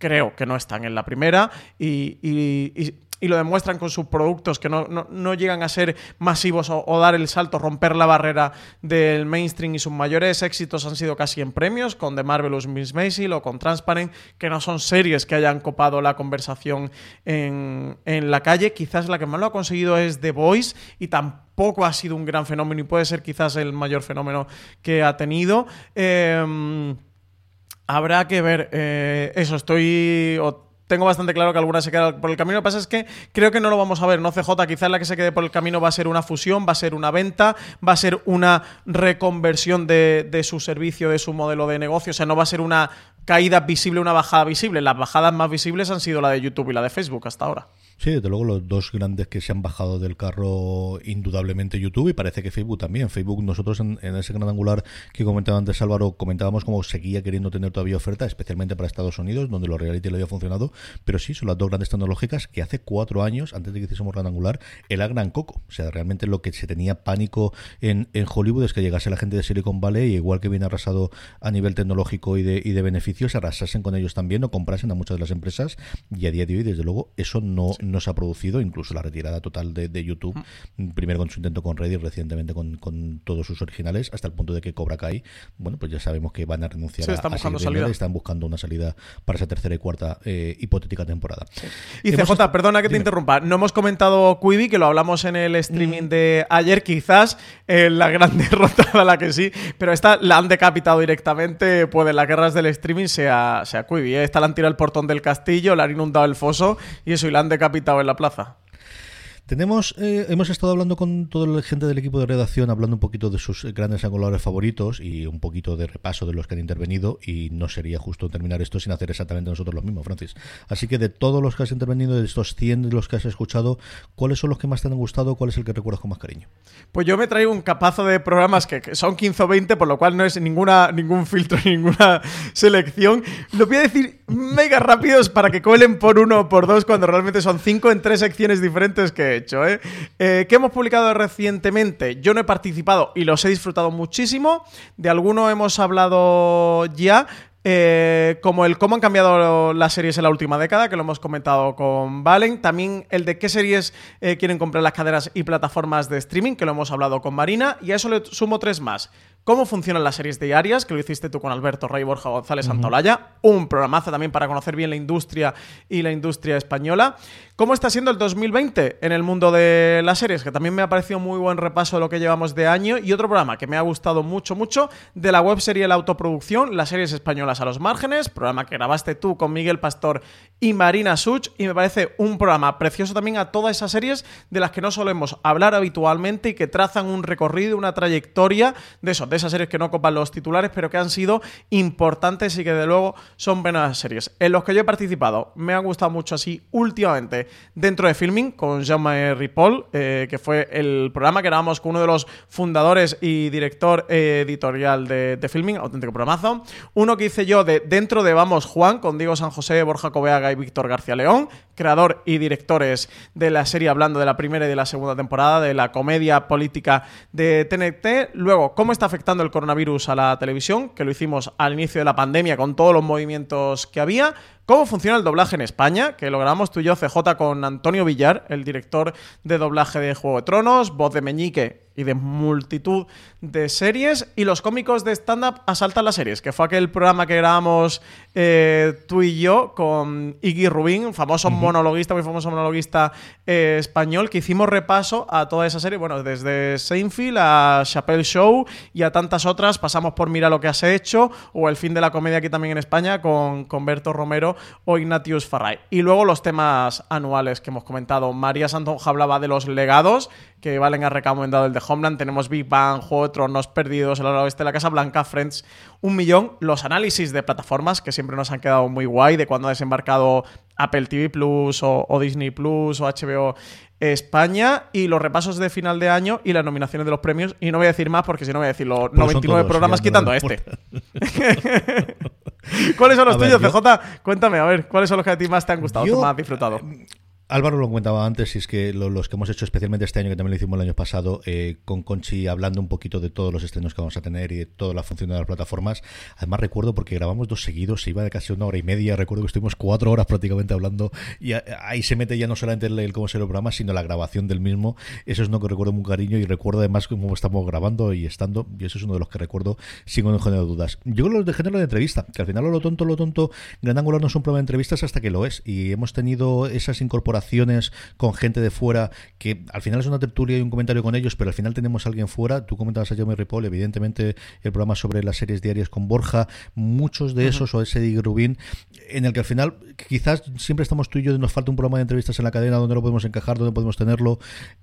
creo que no están en la primera y, lo demuestran con sus productos que no, llegan a ser masivos o, dar el salto, romper la barrera del mainstream y sus mayores éxitos han sido casi en premios, con The Marvelous Miss Maisel o con Transparent, que no son series que hayan copado la conversación en, la calle. Quizás la que más lo ha conseguido es The Voice y tampoco ha sido un gran fenómeno y puede ser quizás el mayor fenómeno que ha tenido. Em, Habrá que ver. Eh, eso, estoy tengo bastante claro que alguna se queda por el camino. Lo que pasa es que creo que no lo vamos a ver, ¿no? CJ, quizás la que se quede por el camino va a ser una fusión, va a ser una venta, va a ser una reconversión de, de su servicio, de su modelo de negocio. O sea, no va a ser una caída visible, una bajada visible. Las bajadas más visibles han sido la de YouTube y la de Facebook hasta ahora. Sí, desde luego los dos grandes que se han bajado del carro indudablemente YouTube y parece que Facebook también. Facebook nosotros en, ese gran angular que comentaba antes Álvaro comentábamos cómo seguía queriendo tener todavía oferta, especialmente para Estados Unidos, donde los reality le había funcionado, pero sí, son las dos grandes tecnológicas que hace cuatro años, antes de que hiciésemos gran angular, era gran coco. O sea, realmente lo que se tenía pánico en, en Hollywood es que llegase la gente de Silicon Valley y igual que viene arrasado a nivel tecnológico y de, y de beneficios, arrasasen con ellos también o comprasen a muchas de las empresas y a día de hoy, desde luego, eso no, no se ha producido, incluso la retirada total de, de YouTube, mm. primero con su intento con Reddit, recientemente con, con, todos sus originales, hasta el punto de que Cobra Kai, bueno, pues ya sabemos que van a renunciar sí, están a, buscando salida. están buscando una salida para esa tercera y cuarta eh, hipotética temporada. Sí. Y CJ, perdona que te interrumpa, no hemos comentado Quibi, que lo hablamos en el streaming mm. de ayer, quizás eh, la gran derrota a la que sí, pero esta la han decapitado directamente, puede las guerras del streaming sea, sea Quibi, ¿eh? esta la han tirado el portón del castillo, le han inundado el foso y eso, y la han decapitado en la plaza. Tenemos, eh, hemos estado hablando con toda la gente del equipo de redacción, hablando un poquito de sus grandes angulares favoritos y un poquito de repaso de los que han intervenido y no sería justo terminar esto sin hacer exactamente nosotros lo mismo, Francis. Así que de todos los que has intervenido, de estos 100 de los que has escuchado, ¿cuáles son los que más te han gustado? ¿Cuál es el que recuerdas con más cariño? Pues yo me traigo un capazo de programas que, son 15 o 20, por lo cual no es ninguna, ningún filtro, ninguna selección. Lo voy a decir mega rápidos para que cuelen por uno o por dos cuando realmente son cinco en tres secciones diferentes que hecho, ¿eh? ¿eh? ¿Qué hemos publicado recientemente? Yo no he participado y los he disfrutado muchísimo. De alguno hemos hablado ya. Eh, como el cómo han cambiado las series en la última década, que lo hemos comentado con Valen. También el de qué series eh, quieren comprar las cadenas y plataformas de streaming, que lo hemos hablado con Marina. Y a eso le sumo tres más cómo funcionan las series diarias, que lo hiciste tú con Alberto Rey Borja González Santolaya, un programazo también para conocer bien la industria y la industria española. ¿Cómo está siendo el 2020 en el mundo de las series? Que también me ha parecido muy buen repaso de lo que llevamos de año. Y otro programa que me ha gustado mucho, mucho, de la webserie La Autoproducción, las series españolas a los márgenes, programa que grabaste tú con Miguel Pastor y Marina Such. Y me parece un programa precioso también a todas esas series de las que no solemos hablar habitualmente y que trazan un recorrido, una trayectoria de eso, de esas series que no copan los titulares, pero que han sido importantes y que de luego son buenas series. En los que yo he participado, me ha gustado mucho así últimamente dentro de Filming con Jean-Marie Ripoll, eh, que fue el programa que grabamos con uno de los fundadores y director eh, editorial de, Filming, auténtico programazo. Uno que hice yo de Dentro de Vamos Juan, con Diego San José, Borja Coveaga y Víctor García León, creador y directores de la serie hablando de la primera y de la segunda temporada, de la comedia política de TNT. Luego, ¿cómo está afectando el coronavirus a la televisión? Que lo hicimos al inicio de la pandemia con todos los movimientos que había. ¿Cómo funciona el doblaje en España? Que lo grabamos tú y yo, CJ, con Antonio Villar, el director de doblaje de Juego de Tronos, voz de Meñique y de multitud de series. Y los cómicos de stand-up asaltan las series, que fue aquel programa que grabamos eh, tú y yo con Iggy Rubin, famoso monologuista, muy famoso monologuista eh, español, que hicimos repaso a toda esa serie. Bueno, desde Seinfeld a Chappelle Show y a tantas otras. Pasamos por Mira lo que has hecho o El fin de la comedia aquí también en España con, con Berto Romero o Ignatius Farray. Y luego los temas anuales que hemos comentado. María Santonja hablaba de los legados que Valen ha recomendado el de Homeland. Tenemos Big Bang, Juego de Tronos, Perdidos, El Oeste de la Casa Blanca, Friends, un millón. Los análisis de plataformas que siempre nos han quedado muy guay de cuando ha desembarcado Apple TV Plus o, o Disney Plus o HBO España y los repasos de final de año y las nominaciones de los premios. Y no voy a decir más porque si no voy a decir los 99 todos, programas quitando este. ¿Cuáles son los a tuyos, ver, yo... CJ? Cuéntame, a ver, ¿cuáles son los que a ti más te han gustado, yo, más has disfrutado? Álvaro lo comentaba antes, y es que lo, los que hemos hecho especialmente este año, que también lo hicimos el año pasado, eh, con Conchi hablando un poquito de todos los estrenos que vamos a tener y de toda la función de las plataformas. Además recuerdo porque grabamos dos seguidos, se iba de casi una hora y media, recuerdo que estuvimos cuatro horas prácticamente hablando y ahí se mete ya no solamente el, el cómo ser el programa, sino la grabación del mismo. Eso es uno que recuerdo muy cariño y recuerdo además cómo estamos grabando y estando, y eso es uno de los que recuerdo sin ningún género de dudas. Yo los de género de entrevista, que al final lo tonto, lo tonto, Gran Angular no es un programa de entrevistas hasta que lo es y hemos tenido esas incorporaciones con gente de fuera, que al final es una tertulia y un comentario con ellos, pero al final tenemos a alguien fuera. Tú comentabas a Jeremy Ripoll, evidentemente el programa sobre las series diarias con Borja, muchos de esos, uh -huh. o ese Dig Rubin, en el que al final quizás siempre estamos tú y yo, nos falta un programa de entrevistas en la cadena donde lo podemos encajar, donde podemos tenerlo,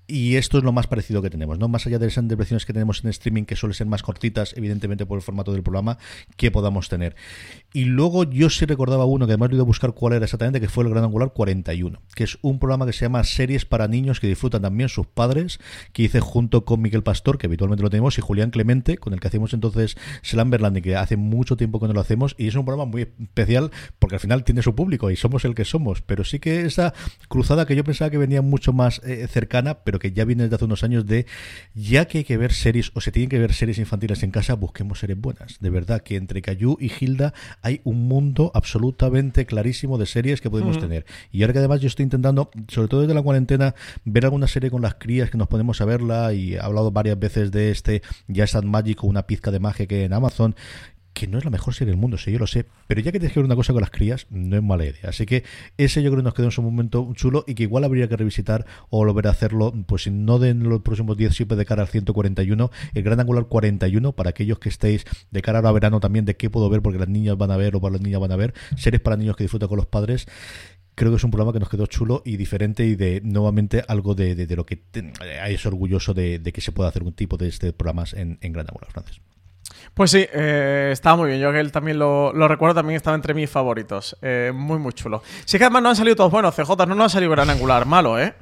y esto es lo más parecido que tenemos, ¿no? Más allá de esas intervenciones que tenemos en streaming, que suelen ser más cortitas, evidentemente por el formato del programa, que podamos tener. Y luego yo sí recordaba uno, que además he ido a buscar cuál era exactamente, que fue el Gran Angular 41, que es un programa que se llama Series para Niños que disfrutan también sus padres, que hice junto con Miguel Pastor, que habitualmente lo tenemos, y Julián Clemente, con el que hacemos entonces Slamberland, y que hace mucho tiempo que no lo hacemos, y es un programa muy especial porque al final tiene su público y somos el que somos, pero sí que esa cruzada que yo pensaba que venía mucho más eh, cercana, pero que ya viene desde hace unos años de ya que hay que ver series o se tienen que ver series infantiles en casa, busquemos series buenas. De verdad que entre Cayu y Hilda hay un mundo absolutamente clarísimo de series que podemos tener. Y ahora que además yo estoy intentando, sobre todo desde la cuarentena, ver alguna serie con las crías que nos podemos a verla y he hablado varias veces de este Ya es Magic o una pizca de magia que en Amazon que no es la mejor serie del mundo, sí, yo lo sé, pero ya que tienes que ver una cosa con las crías, no es mala idea. Así que ese yo creo que nos quedó en su momento chulo y que igual habría que revisitar o volver a hacerlo, pues si no de en los próximos 10, siempre de cara al 141, el Gran Angular 41, para aquellos que estéis de cara a verano también, de qué puedo ver, porque las niñas van a ver o para las niñas van a ver, series para niños que disfrutan con los padres creo que es un programa que nos quedó chulo y diferente y de nuevamente algo de, lo que es orgulloso de, que se pueda hacer un tipo de este programas en, en Gran Angular francés. Pues sí, eh, estaba muy bien. Yo que él también lo, recuerdo, también estaba entre mis favoritos. Eh, muy, muy chulo. Sí que además no han salido todos buenos. CJ no nos ha salido gran angular malo, ¿eh?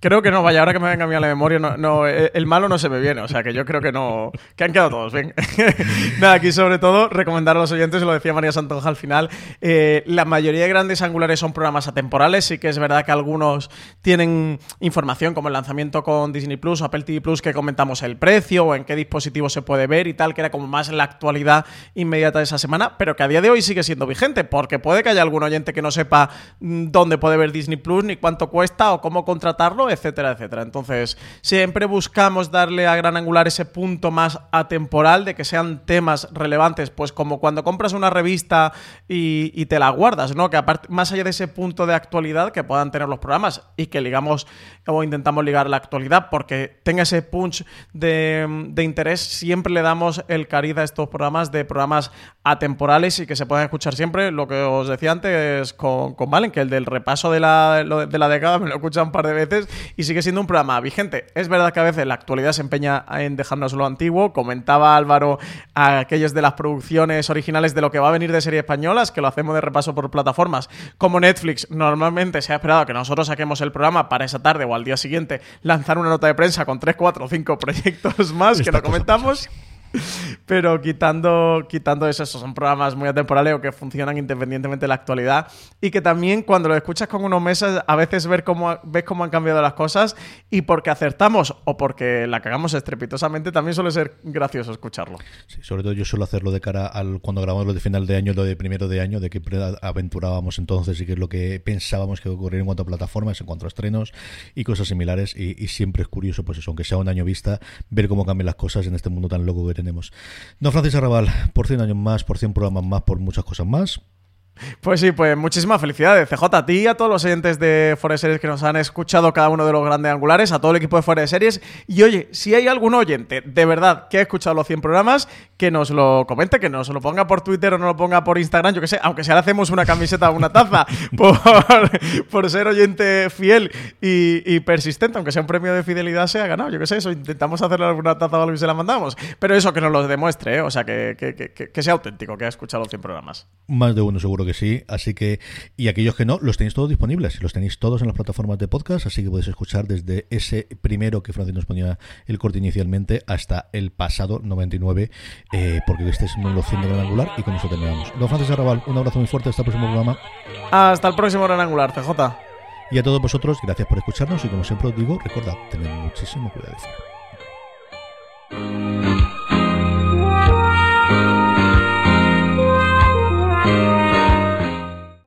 Creo que no, vaya, ahora que me venga a mí a la memoria, no, eh, el malo no se me viene, o sea que yo creo que no, que han quedado todos bien. Nada, aquí sobre todo recomendar a los oyentes, lo decía María Santonja al final, eh, la mayoría de grandes angulares son programas atemporales, sí que es verdad que algunos tienen información como el lanzamiento con Disney Plus o Apple TV Plus que comentamos el precio o en qué dispositivo se puede ver y tal, que era como más la actualidad inmediata de esa semana, pero que a día de hoy sigue siendo vigente, porque puede que haya algún oyente que no sepa mm, dónde puede ver Disney Plus, ni cuánto cuesta o cómo contratarlo, etcétera, etcétera. Entonces, siempre buscamos darle a Gran Angular ese punto más atemporal de que sean temas relevantes, pues como cuando compras una revista y, te la guardas, ¿no? Que aparte, más allá de ese punto de actualidad que puedan tener los programas y que ligamos o intentamos ligar la actualidad porque tenga ese punch de, interés, siempre le damos el cariz a estos programas de programas atemporales y que se puedan escuchar siempre. Lo que os decía antes con, con Valen, que el del repaso de la, de la década me lo he escuchado un par de veces y sigue siendo un programa vigente. Es verdad que a veces la actualidad se empeña en dejarnos lo antiguo. Comentaba Álvaro a aquellos de las producciones originales de lo que va a venir de series españolas, que lo hacemos de repaso por plataformas. Como Netflix, normalmente se ha esperado que nosotros saquemos el programa para esa tarde o al día siguiente lanzar una nota de prensa con 3, 4 o 5 proyectos más que lo comentamos. Pero quitando, quitando eso, son programas muy atemporales o que funcionan independientemente de la actualidad y que también cuando lo escuchas con unos meses a veces ver cómo, ves cómo han cambiado las cosas y porque acertamos o porque la cagamos estrepitosamente también suele ser gracioso escucharlo. Sí, sobre todo yo suelo hacerlo de cara al cuando grabamos lo de final de año, lo de primero de año, de qué aventurábamos entonces y qué es lo que pensábamos que ocurriría en cuanto a plataformas, en cuanto a estrenos y cosas similares y, siempre es curioso, pues eso, aunque sea un año vista, ver cómo cambian las cosas en este mundo tan loco que tenemos. Don Francis Arrabal, por 100 años más, por 100 programas más, por muchas cosas más. Pues sí, pues muchísimas felicidades, CJ, a ti y a todos los oyentes de Fuera de Series que nos han escuchado cada uno de los grandes angulares, a todo el equipo de Fuera de Series. Y oye, si hay algún oyente de verdad que ha escuchado los 100 programas, que nos lo comente, que nos lo ponga por Twitter o nos lo ponga por Instagram, yo que sé, aunque sea le hacemos una camiseta o una taza por, ser oyente fiel y, persistente, aunque sea un premio de fidelidad, se ha ganado, yo que sé, eso, intentamos hacerle alguna taza o algo y se la mandamos. Pero eso que nos lo demuestre, ¿eh? o sea, que, que, sea auténtico, que ha escuchado los 100 programas. Más de uno seguro que sí. Así que, y aquellos que no, los tenéis todos disponibles. Los tenéis todos en las plataformas de podcast, así que podéis escuchar desde ese primero que Francis nos ponía el corte inicialmente hasta el pasado 99, eh, porque este es 100 de Gran Angular y con eso terminamos. Don Francis Arrabal, un abrazo muy fuerte. Hasta el próximo programa. Hasta el próximo Gran Angular, CJ. Y a todos vosotros, gracias por escucharnos y como siempre os digo, recordad, tened muchísimo cuidado.